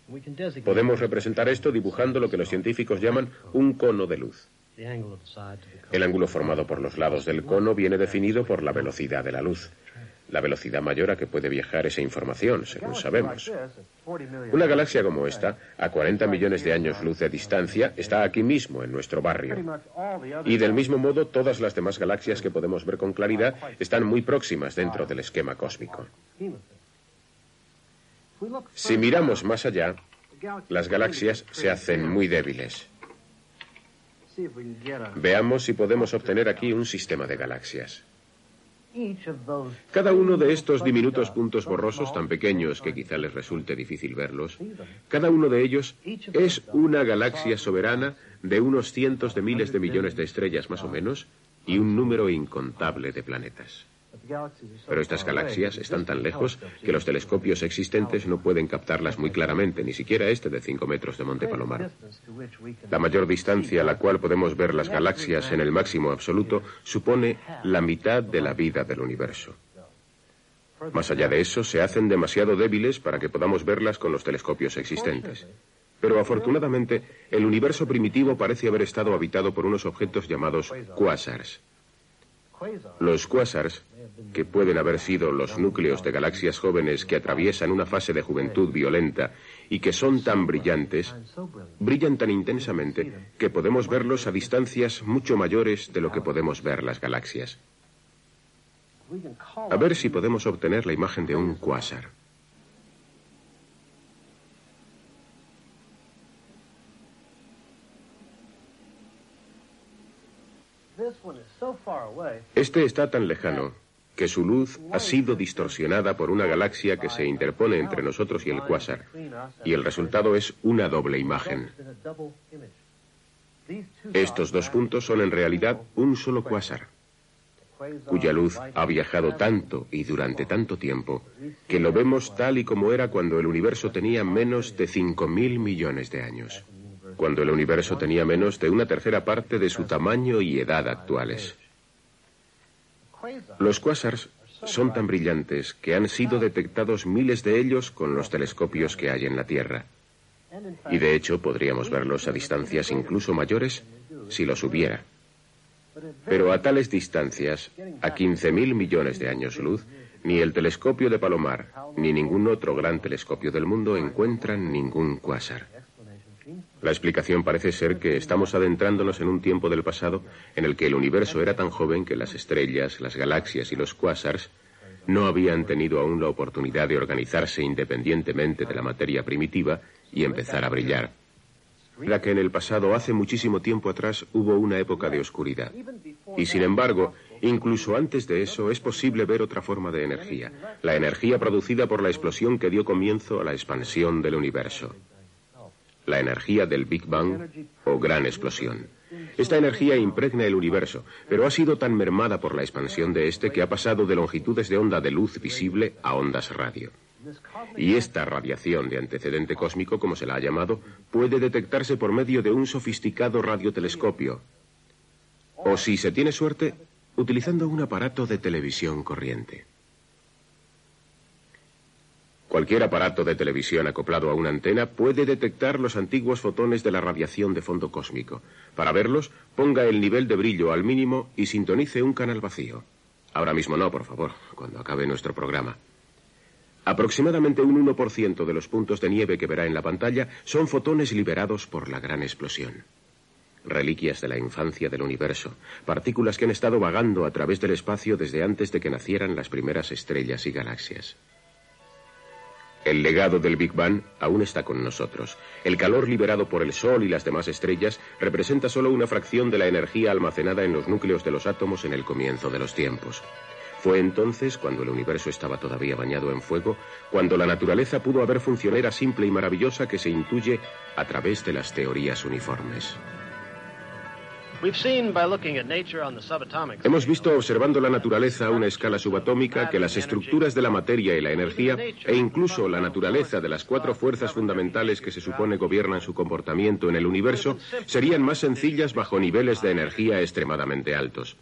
[SPEAKER 1] Podemos representar esto dibujando lo que los científicos llaman un cono de luz. El ángulo formado por los lados del cono viene definido por la velocidad de la luz la velocidad mayor a que puede viajar esa información, según sabemos. Una galaxia como esta, a 40 millones de años luz de distancia, está aquí mismo, en nuestro barrio. Y del mismo modo, todas las demás galaxias que podemos ver con claridad están muy próximas dentro del esquema cósmico. Si miramos más allá, las galaxias se hacen muy débiles. Veamos si podemos obtener aquí un sistema de galaxias. Cada uno de estos diminutos puntos borrosos, tan pequeños que quizá les resulte difícil verlos, cada uno de ellos es una galaxia soberana de unos cientos de miles de millones de estrellas más o menos y un número incontable de planetas. Pero estas galaxias están tan lejos que los telescopios existentes no pueden captarlas muy claramente, ni siquiera este de 5 metros de Monte Palomar. La mayor distancia a la cual podemos ver las galaxias en el máximo absoluto supone la mitad de la vida del universo. Más allá de eso, se hacen demasiado débiles para que podamos verlas con los telescopios existentes. Pero afortunadamente, el universo primitivo parece haber estado habitado por unos objetos llamados quasars. Los quasars, que pueden haber sido los núcleos de galaxias jóvenes que atraviesan una fase de juventud violenta y que son tan brillantes, brillan tan intensamente que podemos verlos a distancias mucho mayores de lo que podemos ver las galaxias. A ver si podemos obtener la imagen de un quasar. Este está tan lejano que su luz ha sido distorsionada por una galaxia que se interpone entre nosotros y el cuásar, y el resultado es una doble imagen. Estos dos puntos son en realidad un solo cuásar, cuya luz ha viajado tanto y durante tanto tiempo que lo vemos tal y como era cuando el universo tenía menos de 5.000 millones de años cuando el universo tenía menos de una tercera parte de su tamaño y edad actuales. Los quasars son tan brillantes que han sido detectados miles de ellos con los telescopios que hay en la Tierra. Y de hecho podríamos verlos a distancias incluso mayores si los hubiera. Pero a tales distancias, a 15.000 millones de años luz, ni el telescopio de Palomar ni ningún otro gran telescopio del mundo encuentran ningún cuásar. La explicación parece ser que estamos adentrándonos en un tiempo del pasado en el que el universo era tan joven que las estrellas, las galaxias y los quasars no habían tenido aún la oportunidad de organizarse independientemente de la materia primitiva y empezar a brillar. La que en el pasado, hace muchísimo tiempo atrás, hubo una época de oscuridad. Y sin embargo, incluso antes de eso, es posible ver otra forma de energía, la energía producida por la explosión que dio comienzo a la expansión del universo la energía del Big Bang o gran explosión. Esta energía impregna el universo, pero ha sido tan mermada por la expansión de este que ha pasado de longitudes de onda de luz visible a ondas radio. Y esta radiación de antecedente cósmico, como se la ha llamado, puede detectarse por medio de un sofisticado radiotelescopio. O si se tiene suerte, utilizando un aparato de televisión corriente. Cualquier aparato de televisión acoplado a una antena puede detectar los antiguos fotones de la radiación de fondo cósmico. Para verlos, ponga el nivel de brillo al mínimo y sintonice un canal vacío. Ahora mismo no, por favor, cuando acabe nuestro programa. Aproximadamente un 1% de los puntos de nieve que verá en la pantalla son fotones liberados por la gran explosión. Reliquias de la infancia del universo, partículas que han estado vagando a través del espacio desde antes de que nacieran las primeras estrellas y galaxias. El legado del Big Bang aún está con nosotros. El calor liberado por el Sol y las demás estrellas representa solo una fracción de la energía almacenada en los núcleos de los átomos en el comienzo de los tiempos. Fue entonces, cuando el universo estaba todavía bañado en fuego, cuando la naturaleza pudo haber funcionera simple y maravillosa que se intuye a través de las teorías uniformes. Hemos visto observando la naturaleza a una escala subatómica que las estructuras de la materia y la energía e incluso la naturaleza de las cuatro fuerzas fundamentales que se supone gobiernan su comportamiento en el universo serían más sencillas bajo niveles de energía extremadamente altos.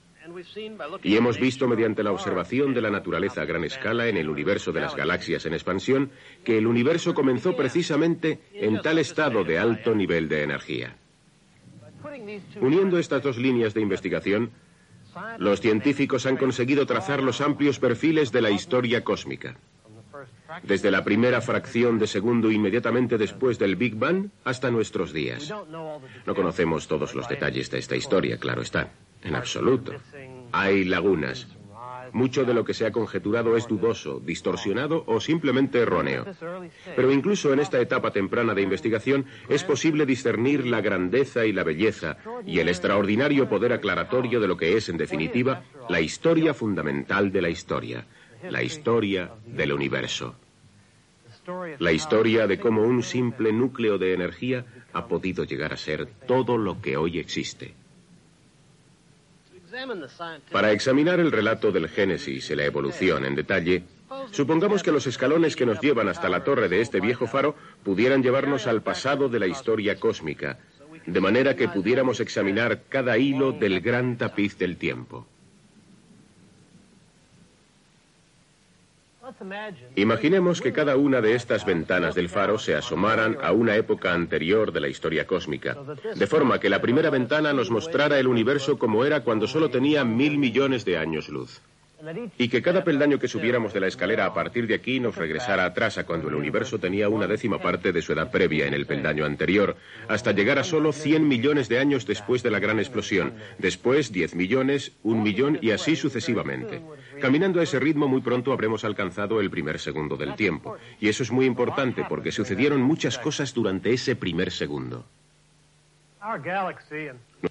[SPEAKER 1] Y hemos visto mediante la observación de la naturaleza a gran escala en el universo de las galaxias en expansión que el universo comenzó precisamente en tal estado de alto nivel de energía. Uniendo estas dos líneas de investigación, los científicos han conseguido trazar los amplios perfiles de la historia cósmica. Desde la primera fracción de segundo inmediatamente después del Big Bang hasta nuestros días. No conocemos todos los detalles de esta historia, claro está, en absoluto. Hay lagunas, mucho de lo que se ha conjeturado es dudoso, distorsionado o simplemente erróneo. Pero incluso en esta etapa temprana de investigación es posible discernir la grandeza y la belleza y el extraordinario poder aclaratorio de lo que es, en definitiva, la historia fundamental de la historia, la historia del universo. La historia de cómo un simple núcleo de energía ha podido llegar a ser todo lo que hoy existe. Para examinar el relato del Génesis y la evolución en detalle, supongamos que los escalones que nos llevan hasta la torre de este viejo faro pudieran llevarnos al pasado de la historia cósmica, de manera que pudiéramos examinar cada hilo del gran tapiz del tiempo. Imaginemos que cada una de estas ventanas del faro se asomaran a una época anterior de la historia cósmica, de forma que la primera ventana nos mostrara el universo como era cuando solo tenía mil millones de años luz. Y que cada peldaño que subiéramos de la escalera a partir de aquí nos regresara atrás a cuando el universo tenía una décima parte de su edad previa en el peldaño anterior, hasta llegar a solo 100 millones de años después de la gran explosión, después 10 millones, un millón y así sucesivamente. Caminando a ese ritmo muy pronto habremos alcanzado el primer segundo del tiempo. Y eso es muy importante porque sucedieron muchas cosas durante ese primer segundo.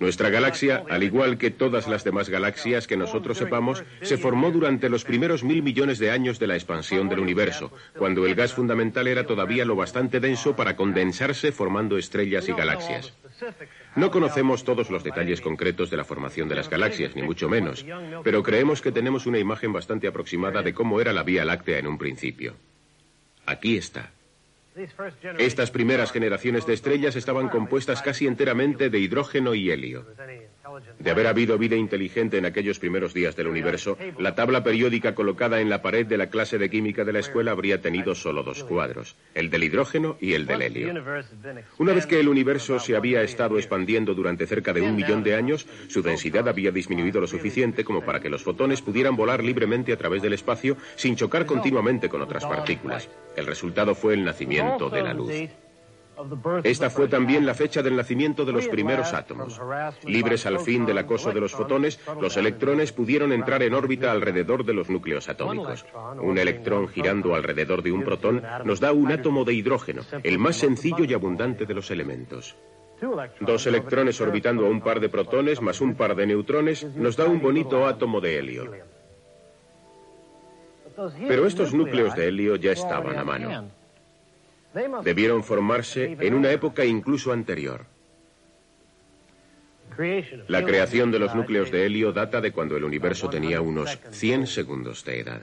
[SPEAKER 1] Nuestra galaxia, al igual que todas las demás galaxias que nosotros sepamos, se formó durante los primeros mil millones de años de la expansión del universo, cuando el gas fundamental era todavía lo bastante denso para condensarse formando estrellas y galaxias. No conocemos todos los detalles concretos de la formación de las galaxias, ni mucho menos, pero creemos que tenemos una imagen bastante aproximada de cómo era la Vía Láctea en un principio. Aquí está. Estas primeras generaciones de estrellas estaban compuestas casi enteramente de hidrógeno y helio. De haber habido vida inteligente en aquellos primeros días del universo, la tabla periódica colocada en la pared de la clase de química de la escuela habría tenido solo dos cuadros, el del hidrógeno y el del helio. Una vez que el universo se había estado expandiendo durante cerca de un millón de años, su densidad había disminuido lo suficiente como para que los fotones pudieran volar libremente a través del espacio sin chocar continuamente con otras partículas. El resultado fue el nacimiento de la luz. Esta fue también la fecha del nacimiento de los primeros átomos. Libres al fin del acoso de los fotones, los electrones pudieron entrar en órbita alrededor de los núcleos atómicos. Un electrón girando alrededor de un protón nos da un átomo de hidrógeno, el más sencillo y abundante de los elementos. Dos electrones orbitando a un par de protones más un par de neutrones nos da un bonito átomo de helio. Pero estos núcleos de helio ya estaban a mano. Debieron formarse en una época incluso anterior. La creación de los núcleos de helio data de cuando el universo tenía unos 100 segundos de edad.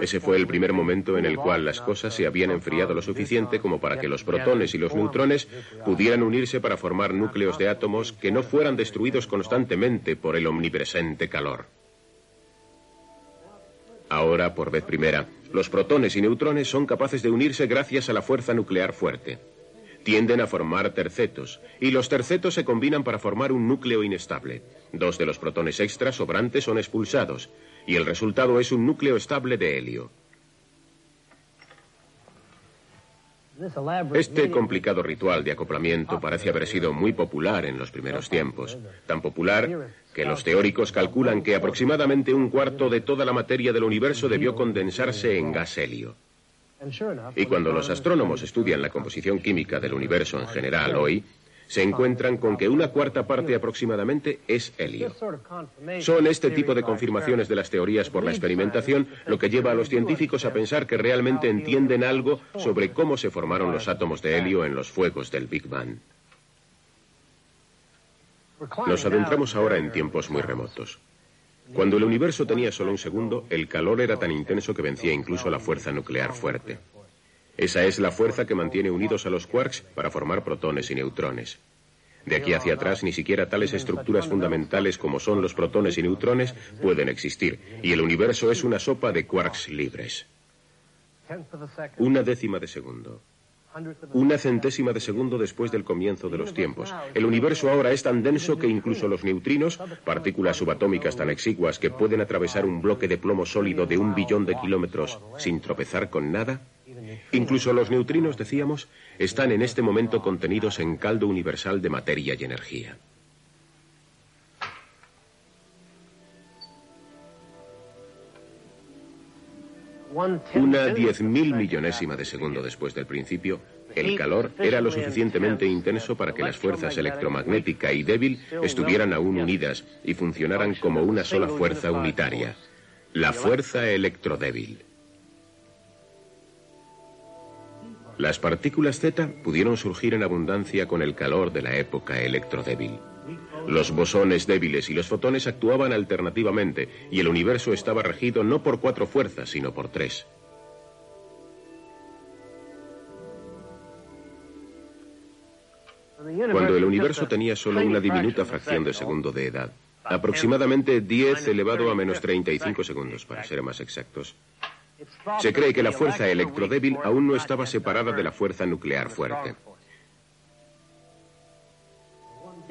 [SPEAKER 1] Ese fue el primer momento en el cual las cosas se habían enfriado lo suficiente como para que los protones y los neutrones pudieran unirse para formar núcleos de átomos que no fueran destruidos constantemente por el omnipresente calor. Ahora, por vez primera, los protones y neutrones son capaces de unirse gracias a la fuerza nuclear fuerte. Tienden a formar tercetos, y los tercetos se combinan para formar un núcleo inestable. Dos de los protones extras sobrantes son expulsados, y el resultado es un núcleo estable de helio. Este complicado ritual de acoplamiento parece haber sido muy popular en los primeros tiempos, tan popular que los teóricos calculan que aproximadamente un cuarto de toda la materia del universo debió condensarse en gas helio. Y cuando los astrónomos estudian la composición química del universo en general hoy, se encuentran con que una cuarta parte aproximadamente es helio. Son este tipo de confirmaciones de las teorías por la experimentación lo que lleva a los científicos a pensar que realmente entienden algo sobre cómo se formaron los átomos de helio en los fuegos del Big Bang. Nos adentramos ahora en tiempos muy remotos. Cuando el universo tenía solo un segundo, el calor era tan intenso que vencía incluso la fuerza nuclear fuerte. Esa es la fuerza que mantiene unidos a los quarks para formar protones y neutrones. De aquí hacia atrás ni siquiera tales estructuras fundamentales como son los protones y neutrones pueden existir, y el universo es una sopa de quarks libres. Una décima de segundo. Una centésima de segundo después del comienzo de los tiempos. El universo ahora es tan denso que incluso los neutrinos, partículas subatómicas tan exiguas que pueden atravesar un bloque de plomo sólido de un billón de kilómetros sin tropezar con nada, incluso los neutrinos, decíamos, están en este momento contenidos en caldo universal de materia y energía. Una diez mil millonésima de segundo después del principio, el calor era lo suficientemente intenso para que las fuerzas electromagnética y débil estuvieran aún unidas y funcionaran como una sola fuerza unitaria, la fuerza electrodébil. Las partículas Z pudieron surgir en abundancia con el calor de la época electrodébil. Los bosones débiles y los fotones actuaban alternativamente y el universo estaba regido no por cuatro fuerzas, sino por tres. Cuando el universo tenía solo una diminuta fracción de segundo de edad, aproximadamente 10 elevado a menos 35 segundos, para ser más exactos, se cree que la fuerza electrodébil aún no estaba separada de la fuerza nuclear fuerte.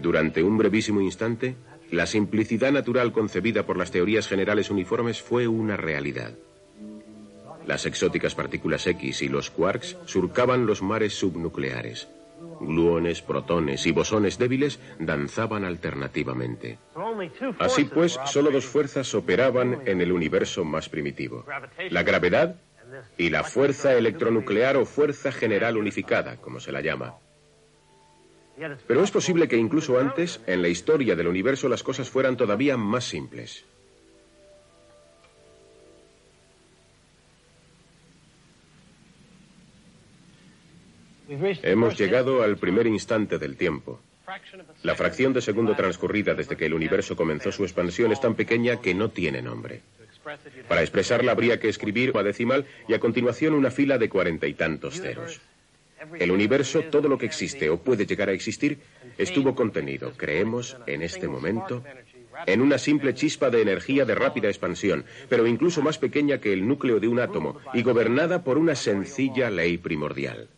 [SPEAKER 1] Durante un brevísimo instante, la simplicidad natural concebida por las teorías generales uniformes fue una realidad. Las exóticas partículas X y los quarks surcaban los mares subnucleares. Gluones, protones y bosones débiles danzaban alternativamente. Así pues, solo dos fuerzas operaban en el universo más primitivo. La gravedad y la fuerza electronuclear o fuerza general unificada, como se la llama. Pero es posible que incluso antes, en la historia del universo, las cosas fueran todavía más simples. Hemos llegado al primer instante del tiempo. La fracción de segundo transcurrida desde que el universo comenzó su expansión es tan pequeña que no tiene nombre. Para expresarla habría que escribir una decimal y a continuación una fila de cuarenta y tantos ceros. El universo, todo lo que existe o puede llegar a existir, estuvo contenido, creemos, en este momento, en una simple chispa de energía de rápida expansión, pero incluso más pequeña que el núcleo de un átomo y gobernada por una sencilla ley primordial.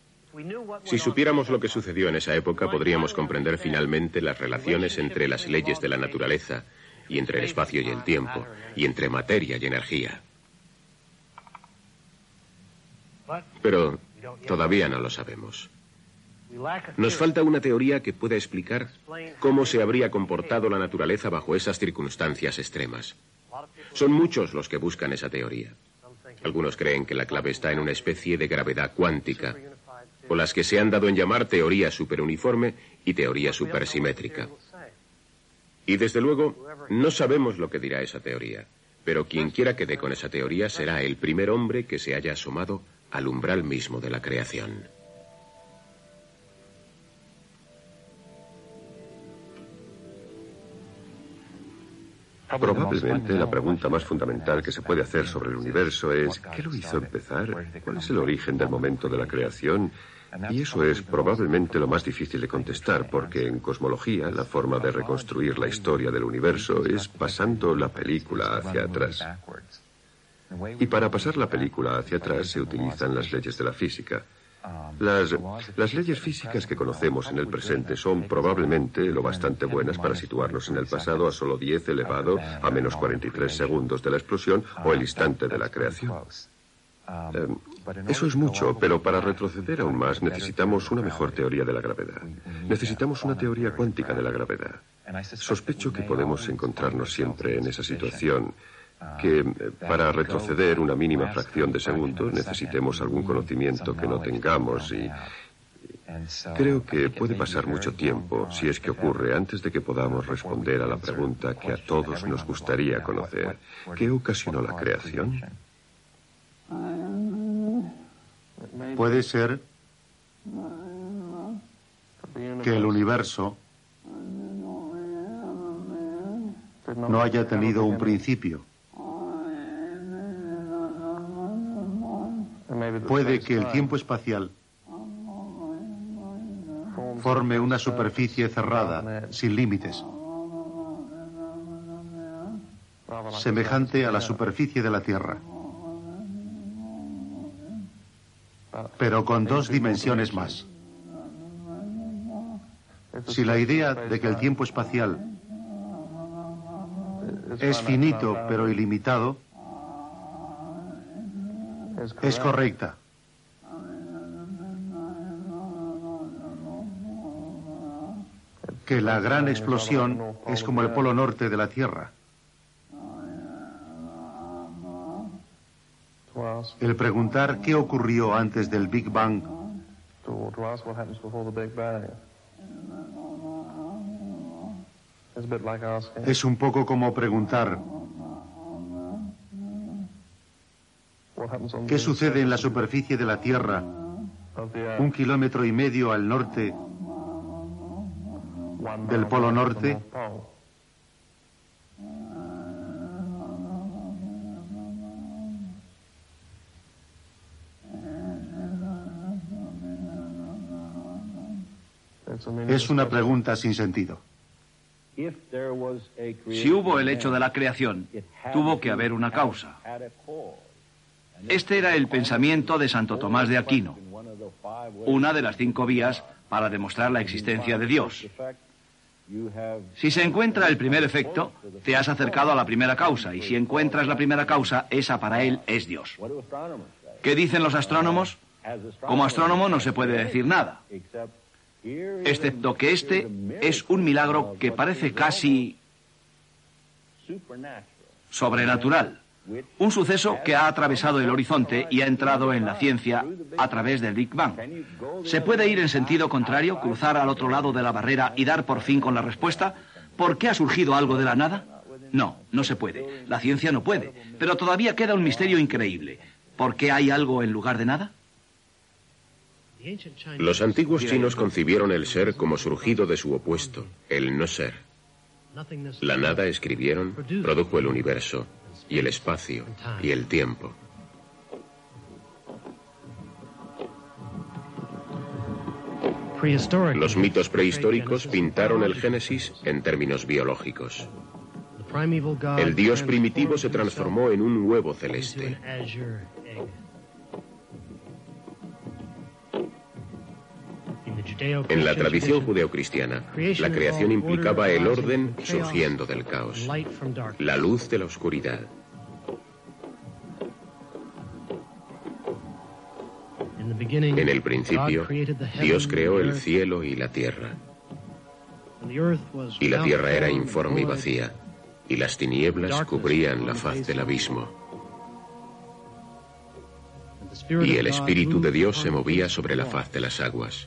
[SPEAKER 1] Si supiéramos lo que sucedió en esa época, podríamos comprender finalmente las relaciones entre las leyes de la naturaleza y entre el espacio y el tiempo, y entre materia y energía. Pero Todavía no lo sabemos. Nos falta una teoría que pueda explicar cómo se habría comportado la naturaleza bajo esas circunstancias extremas. Son muchos los que buscan esa teoría. Algunos creen que la clave está en una especie de gravedad cuántica, o las que se han dado en llamar teoría superuniforme y teoría supersimétrica. Y desde luego, no sabemos lo que dirá esa teoría, pero quien quiera que dé con esa teoría será el primer hombre que se haya asomado al umbral mismo de la creación.
[SPEAKER 2] Probablemente la pregunta más fundamental que se puede hacer sobre el universo es ¿qué lo hizo empezar? ¿Cuál es el origen del momento de la creación? Y eso es probablemente lo más difícil de contestar, porque en cosmología la forma de reconstruir la historia del universo es pasando la película hacia atrás. Y para pasar la película hacia atrás se utilizan las leyes de la física. Las, las, leyes físicas que conocemos en el presente son probablemente lo bastante buenas para situarnos en el pasado a solo 10 elevado a menos 43 segundos de la explosión o el instante de la creación. Eh, eso es mucho, pero para retroceder aún más necesitamos una mejor teoría de la gravedad. Necesitamos una teoría cuántica de la gravedad. Sospecho que podemos encontrarnos siempre en esa situación que eh, para retroceder una mínima fracción de segundo necesitemos algún conocimiento que no tengamos y creo que puede pasar mucho tiempo, si es que ocurre, antes de que podamos responder a la pregunta que a todos nos gustaría conocer. ¿Qué ocasionó la creación?
[SPEAKER 5] Puede ser que el universo no haya tenido un principio. Puede que el tiempo espacial forme una superficie cerrada, sin límites, semejante a la superficie de la Tierra, pero con dos dimensiones más. Si la idea de que el tiempo espacial es finito pero ilimitado, es correcta. Que la gran explosión es como el polo norte de la Tierra. El preguntar qué ocurrió antes del Big Bang es un poco como preguntar ¿Qué sucede en la superficie de la Tierra un kilómetro y medio al norte del Polo Norte? Es una pregunta sin sentido.
[SPEAKER 4] Si hubo el hecho de la creación, tuvo que haber una causa. Este era el pensamiento de Santo Tomás de Aquino, una de las cinco vías para demostrar la existencia de Dios. Si se encuentra el primer efecto, te has acercado a la primera causa, y si encuentras la primera causa, esa para él es Dios. ¿Qué dicen los astrónomos? Como astrónomo no se puede decir nada, excepto que este es un milagro que parece casi sobrenatural. Un suceso que ha atravesado el horizonte y ha entrado en la ciencia a través del Big Bang. ¿Se puede ir en sentido contrario, cruzar al otro lado de la barrera y dar por fin con la respuesta? ¿Por qué ha surgido algo de la nada? No, no se puede. La ciencia no puede. Pero todavía queda un misterio increíble. ¿Por qué hay algo en lugar de nada?
[SPEAKER 1] Los antiguos chinos concibieron el ser como surgido de su opuesto, el no ser. La nada, escribieron, produjo el universo, y el espacio y el tiempo. Los mitos prehistóricos pintaron el Génesis en términos biológicos. El dios primitivo se transformó en un huevo celeste. En la tradición judeocristiana, la creación implicaba el orden surgiendo del caos, la luz de la oscuridad. En el principio, Dios creó el cielo y la tierra. Y la tierra era informe y vacía, y las tinieblas cubrían la faz del abismo. Y el Espíritu de Dios se movía sobre la faz de las aguas.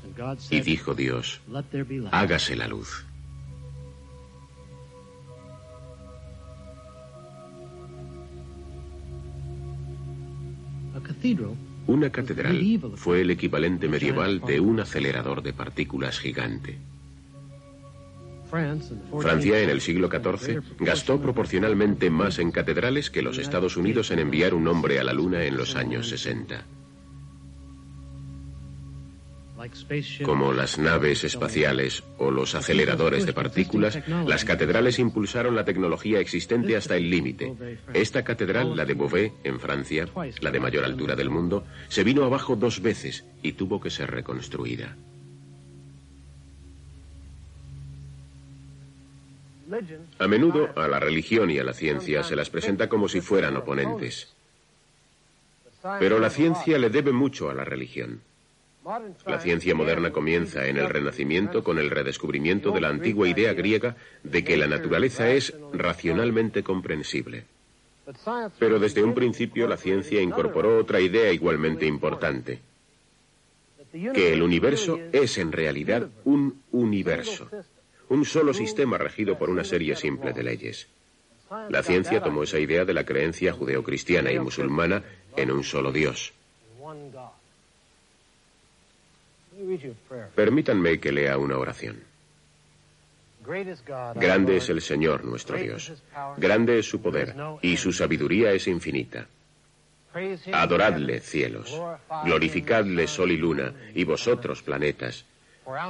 [SPEAKER 1] Y dijo Dios, hágase la luz. Una catedral fue el equivalente medieval de un acelerador de partículas gigante. Francia en el siglo XIV gastó proporcionalmente más en catedrales que los Estados Unidos en enviar un hombre a la Luna en los años 60. Como las naves espaciales o los aceleradores de partículas, las catedrales impulsaron la tecnología existente hasta el límite. Esta catedral, la de Beauvais, en Francia, la de mayor altura del mundo, se vino abajo dos veces y tuvo que ser reconstruida. A menudo a la religión y a la ciencia se las presenta como si fueran oponentes. Pero la ciencia le debe mucho a la religión. La ciencia moderna comienza en el Renacimiento con el redescubrimiento de la antigua idea griega de que la naturaleza es racionalmente comprensible. Pero desde un principio la ciencia incorporó otra idea igualmente importante, que el universo es en realidad un universo un solo sistema regido por una serie simple de leyes. La ciencia tomó esa idea de la creencia judeocristiana y musulmana en un solo Dios. Permítanme que lea una oración. Grande es el Señor nuestro Dios. Grande es su poder y su sabiduría es infinita. Adoradle, cielos. Glorificadle, sol y luna, y vosotros, planetas.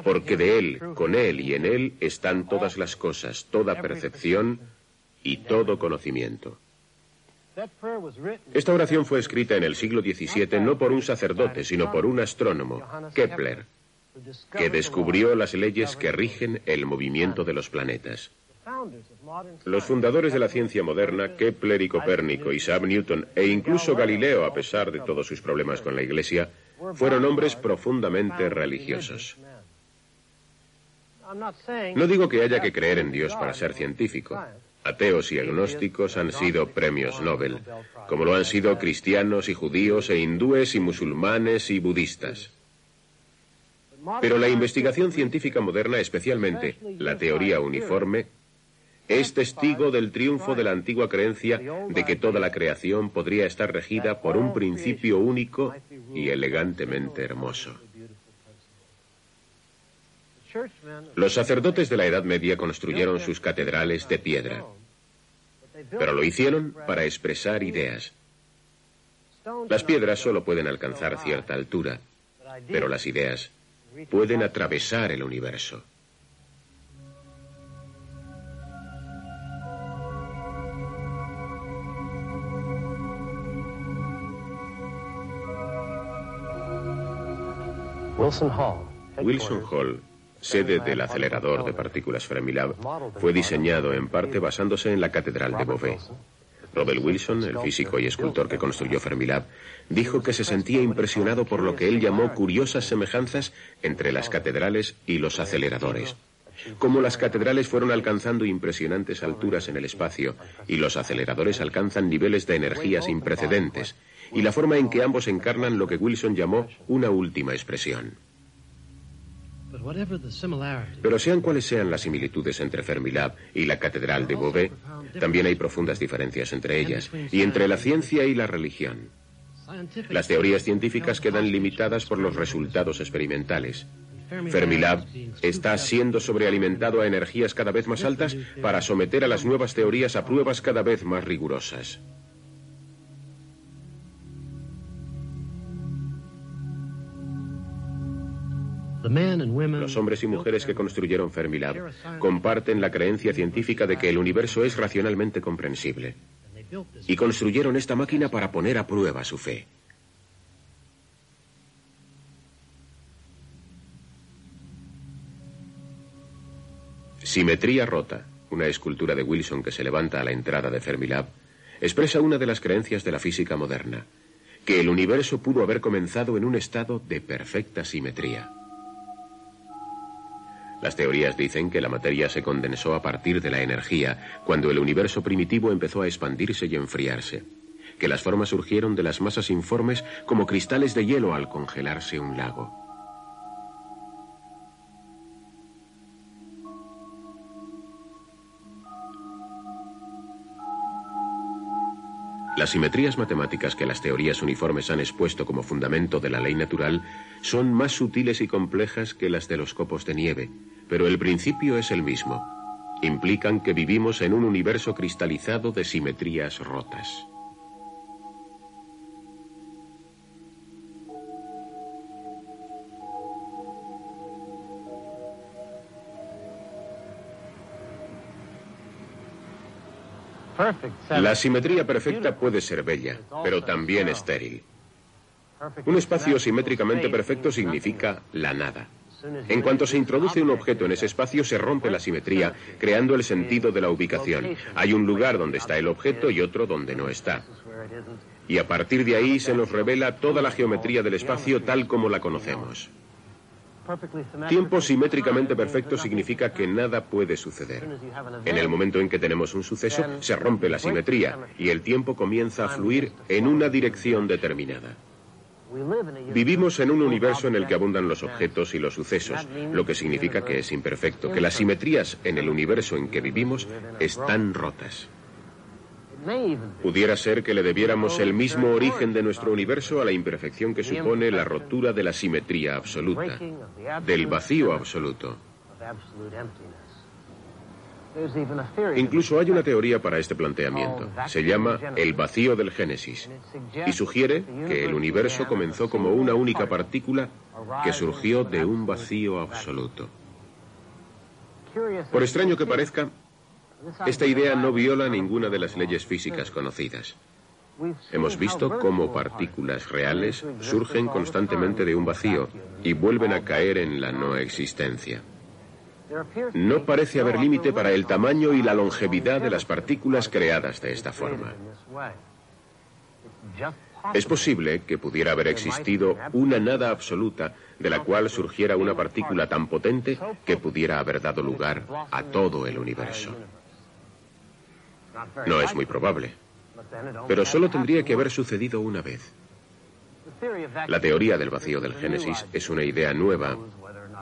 [SPEAKER 1] Porque de Él, con Él y en Él están todas las cosas, toda percepción y todo conocimiento. Esta oración fue escrita en el siglo XVII no por un sacerdote, sino por un astrónomo, Kepler, que descubrió las leyes que rigen el movimiento de los planetas. Los fundadores de la ciencia moderna, Kepler y Copérnico, Isaac Newton e incluso Galileo, a pesar de todos sus problemas con la Iglesia, fueron hombres profundamente religiosos. No digo que haya que creer en Dios para ser científico. Ateos y agnósticos han sido premios Nobel, como lo han sido cristianos y judíos e hindúes y musulmanes y budistas. Pero la investigación científica moderna, especialmente la teoría uniforme, es testigo del triunfo de la antigua creencia de que toda la creación podría estar regida por un principio único y elegantemente hermoso. Los sacerdotes de la Edad Media construyeron sus catedrales de piedra, pero lo hicieron para expresar ideas. Las piedras solo pueden alcanzar cierta altura, pero las ideas pueden atravesar el universo. Wilson Hall, sede del acelerador de partículas Fermilab, fue diseñado en parte basándose en la Catedral de Beauvais. Robert Wilson, el físico y escultor que construyó Fermilab, dijo que se sentía impresionado por lo que él llamó curiosas semejanzas entre las catedrales y los aceleradores. Como las catedrales fueron alcanzando impresionantes alturas en el espacio y los aceleradores alcanzan niveles de energía sin precedentes, y la forma en que ambos encarnan lo que Wilson llamó una última expresión. Pero sean cuales sean las similitudes entre Fermilab y la Catedral de Beauvais, también hay profundas diferencias entre ellas y entre la ciencia y la religión. Las teorías científicas quedan limitadas por los resultados experimentales. Fermilab está siendo sobrealimentado a energías cada vez más altas para someter a las nuevas teorías a pruebas cada vez más rigurosas. Los hombres y mujeres que construyeron Fermilab comparten la creencia científica de que el universo es racionalmente comprensible. Y construyeron esta máquina para poner a prueba su fe. Simetría rota, una escultura de Wilson que se levanta a la entrada de Fermilab, expresa una de las creencias de la física moderna, que el universo pudo haber comenzado en un estado de perfecta simetría. Las teorías dicen que la materia se condensó a partir de la energía, cuando el universo primitivo empezó a expandirse y enfriarse. Que las formas surgieron de las masas informes como cristales de hielo al congelarse un lago. Las simetrías matemáticas que las teorías uniformes han expuesto como fundamento de la ley natural son más sutiles y complejas que las de los copos de nieve, pero el principio es el mismo. Implican que vivimos en un universo cristalizado de simetrías rotas. La simetría perfecta puede ser bella, pero también estéril. Un espacio simétricamente perfecto significa la nada. En cuanto se introduce un objeto en ese espacio, se rompe la simetría, creando el sentido de la ubicación. Hay un lugar donde está el objeto y otro donde no está. Y a partir de ahí se nos revela toda la geometría del espacio tal como la conocemos. Tiempo simétricamente perfecto significa que nada puede suceder. En el momento en que tenemos un suceso, se rompe la simetría y el tiempo comienza a fluir en una dirección determinada. Vivimos en un universo en el que abundan los objetos y los sucesos, lo que significa que es imperfecto, que las simetrías en el universo en que vivimos están rotas. Pudiera ser que le debiéramos el mismo origen de nuestro universo a la imperfección que supone la rotura de la simetría absoluta, del vacío absoluto. Incluso hay una teoría para este planteamiento. Se llama el vacío del Génesis y sugiere que el universo comenzó como una única partícula que surgió de un vacío absoluto. Por extraño que parezca, esta idea no viola ninguna de las leyes físicas conocidas. Hemos visto cómo partículas reales surgen constantemente de un vacío y vuelven a caer en la no existencia. No parece haber límite para el tamaño y la longevidad de las partículas creadas de esta forma. Es posible que pudiera haber existido una nada absoluta de la cual surgiera una partícula tan potente que pudiera haber dado lugar a todo el universo. No es muy probable, pero solo tendría que haber sucedido una vez. La teoría del vacío del Génesis es una idea nueva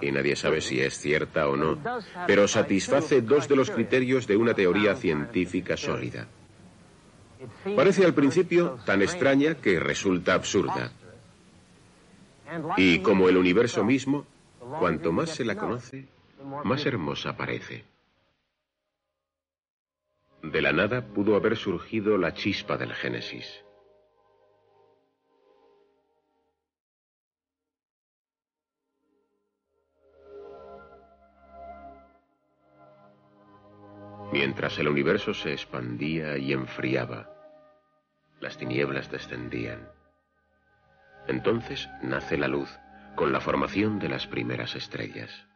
[SPEAKER 1] y nadie sabe si es cierta o no, pero satisface dos de los criterios de una teoría científica sólida. Parece al principio tan extraña que resulta absurda. Y como el universo mismo, cuanto más se la conoce, más hermosa parece. De la nada pudo haber surgido la chispa del Génesis. Mientras el universo se expandía y enfriaba, las tinieblas descendían. Entonces nace la luz con la formación de las primeras estrellas.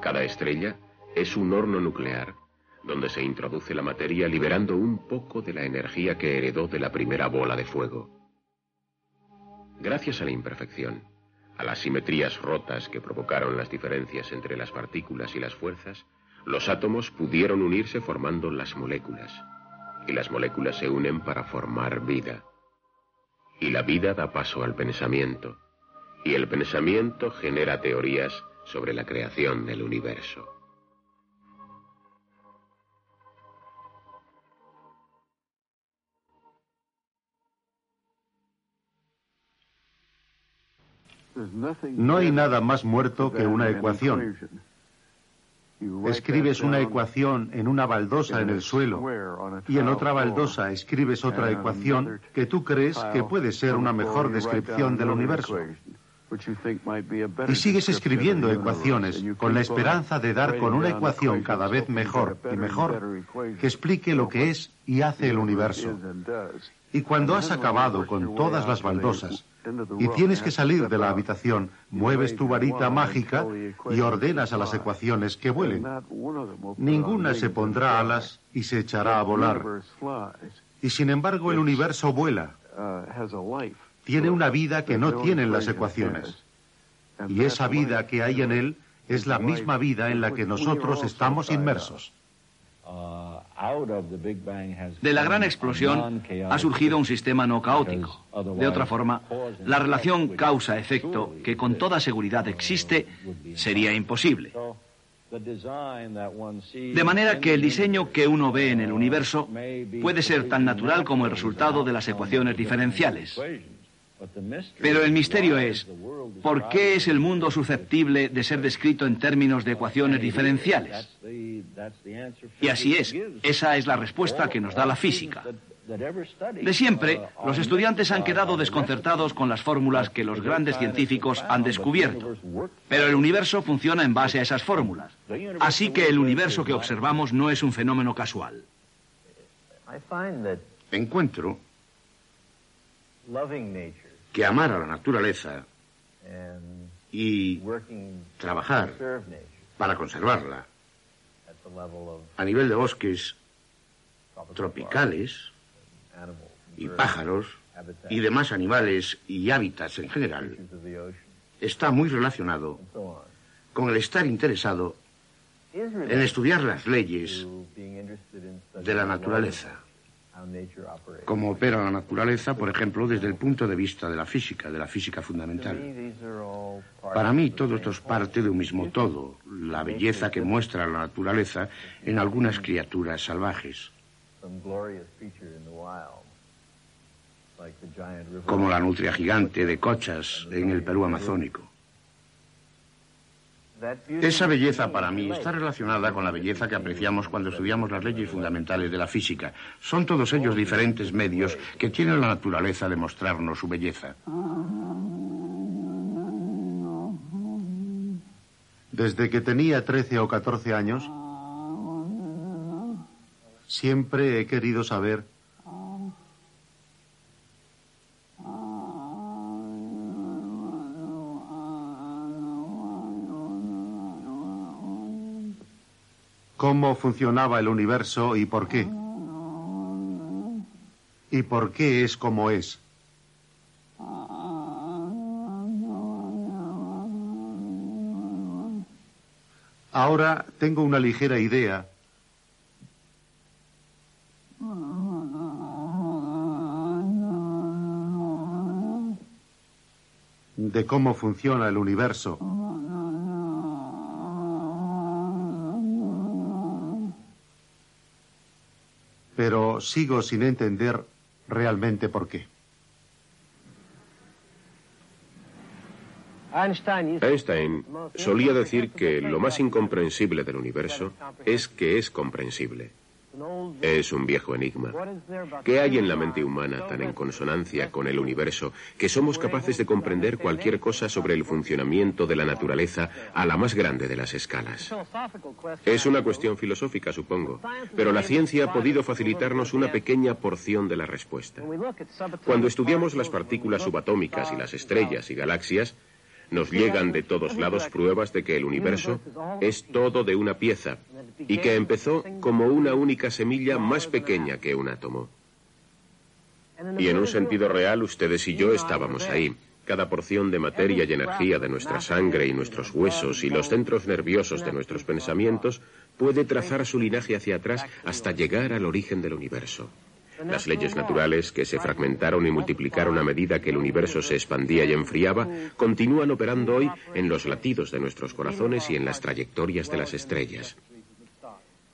[SPEAKER 1] Cada estrella es un horno nuclear donde se introduce la materia liberando un poco de la energía que heredó de la primera bola de fuego. Gracias a la imperfección, a las simetrías rotas que provocaron las diferencias entre las partículas y las fuerzas, los átomos pudieron unirse formando las moléculas, y las moléculas se unen para formar vida. Y la vida da paso al pensamiento, y el pensamiento genera teorías sobre la creación del universo.
[SPEAKER 5] No hay nada más muerto que una ecuación. Escribes una ecuación en una baldosa en el suelo y en otra baldosa escribes otra ecuación que tú crees que puede ser una mejor descripción del universo. Y sigues escribiendo ecuaciones con la esperanza de dar con una ecuación cada vez mejor y mejor que explique lo que es y hace el universo. Y cuando has acabado con todas las baldosas, y tienes que salir de la habitación, mueves tu varita mágica y ordenas a las ecuaciones que vuelen. Ninguna se pondrá alas y se echará a volar. Y sin embargo el universo vuela. Tiene una vida que no tienen las ecuaciones. Y esa vida que hay en él es la misma vida en la que nosotros estamos inmersos.
[SPEAKER 4] De la gran explosión ha surgido un sistema no caótico. De otra forma, la relación causa-efecto, que con toda seguridad existe, sería imposible. De manera que el diseño que uno ve en el universo puede ser tan natural como el resultado de las ecuaciones diferenciales. Pero el misterio es, ¿por qué es el mundo susceptible de ser descrito en términos de ecuaciones diferenciales? Y así es, esa es la respuesta que nos da la física. De siempre, los estudiantes han quedado desconcertados con las fórmulas que los grandes científicos han descubierto. Pero el universo funciona en base a esas fórmulas. Así que el universo que observamos no es un fenómeno casual.
[SPEAKER 3] Encuentro que amar a la naturaleza y trabajar para conservarla a nivel de bosques tropicales y pájaros y demás animales y hábitats en general está muy relacionado con el estar interesado en estudiar las leyes de la naturaleza cómo opera la naturaleza, por ejemplo, desde el punto de vista de la física, de la física fundamental. Para mí todo esto es parte de un mismo todo, la belleza que muestra la naturaleza en algunas criaturas salvajes. como la nutria gigante de Cochas en el Perú amazónico. Esa belleza para mí está relacionada con la belleza que apreciamos cuando estudiamos las leyes fundamentales de la física. Son todos ellos diferentes medios que tienen la naturaleza de mostrarnos su belleza.
[SPEAKER 5] Desde que tenía 13 o 14 años, siempre he querido saber funcionaba el universo y por qué. Y por qué es como es. Ahora tengo una ligera idea de cómo funciona el universo. Pero sigo sin entender realmente por qué.
[SPEAKER 1] Einstein solía decir que lo más incomprensible del universo es que es comprensible. Es un viejo enigma. ¿Qué hay en la mente humana tan en consonancia con el universo que somos capaces de comprender cualquier cosa sobre el funcionamiento de la naturaleza a la más grande de las escalas? Es una cuestión filosófica, supongo, pero la ciencia ha podido facilitarnos una pequeña porción de la respuesta. Cuando estudiamos las partículas subatómicas y las estrellas y galaxias, nos llegan de todos lados pruebas de que el universo es todo de una pieza y que empezó como una única semilla más pequeña que un átomo. Y en un sentido real, ustedes y yo estábamos ahí. Cada porción de materia y energía de nuestra sangre y nuestros huesos y los centros nerviosos de nuestros pensamientos puede trazar su linaje hacia atrás hasta llegar al origen del universo. Las leyes naturales, que se fragmentaron y multiplicaron a medida que el universo se expandía y enfriaba, continúan operando hoy en los latidos de nuestros corazones y en las trayectorias de las estrellas.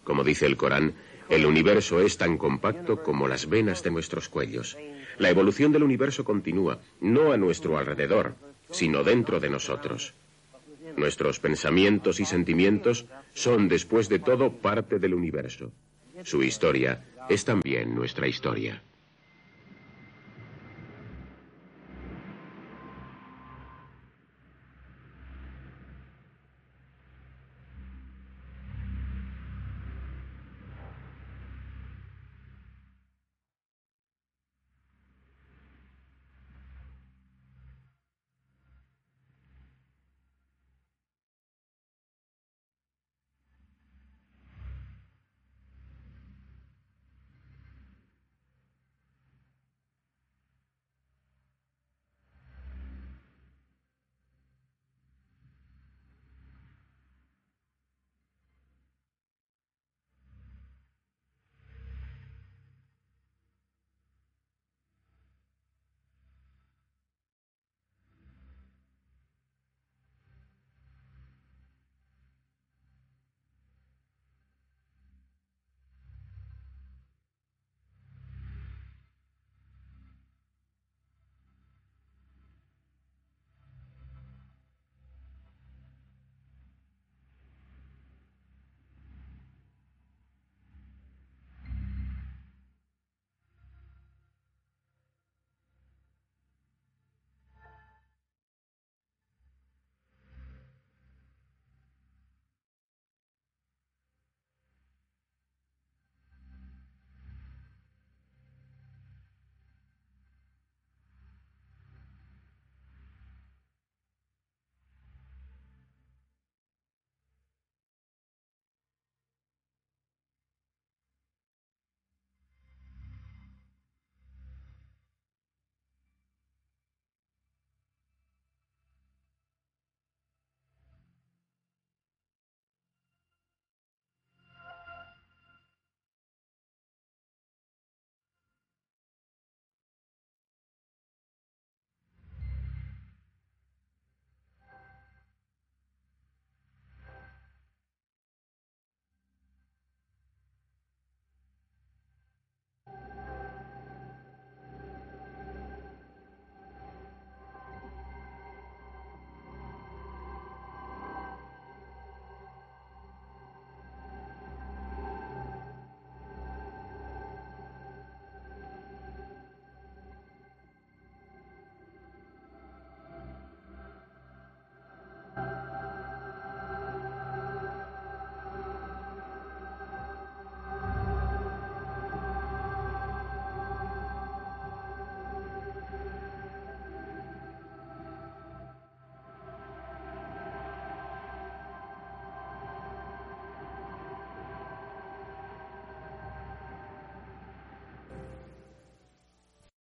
[SPEAKER 1] Como dice el Corán, el universo es tan compacto como las venas de nuestros cuellos. La evolución del universo continúa, no a nuestro alrededor, sino dentro de nosotros. Nuestros pensamientos y sentimientos son, después de todo, parte del universo. Su historia es también nuestra historia.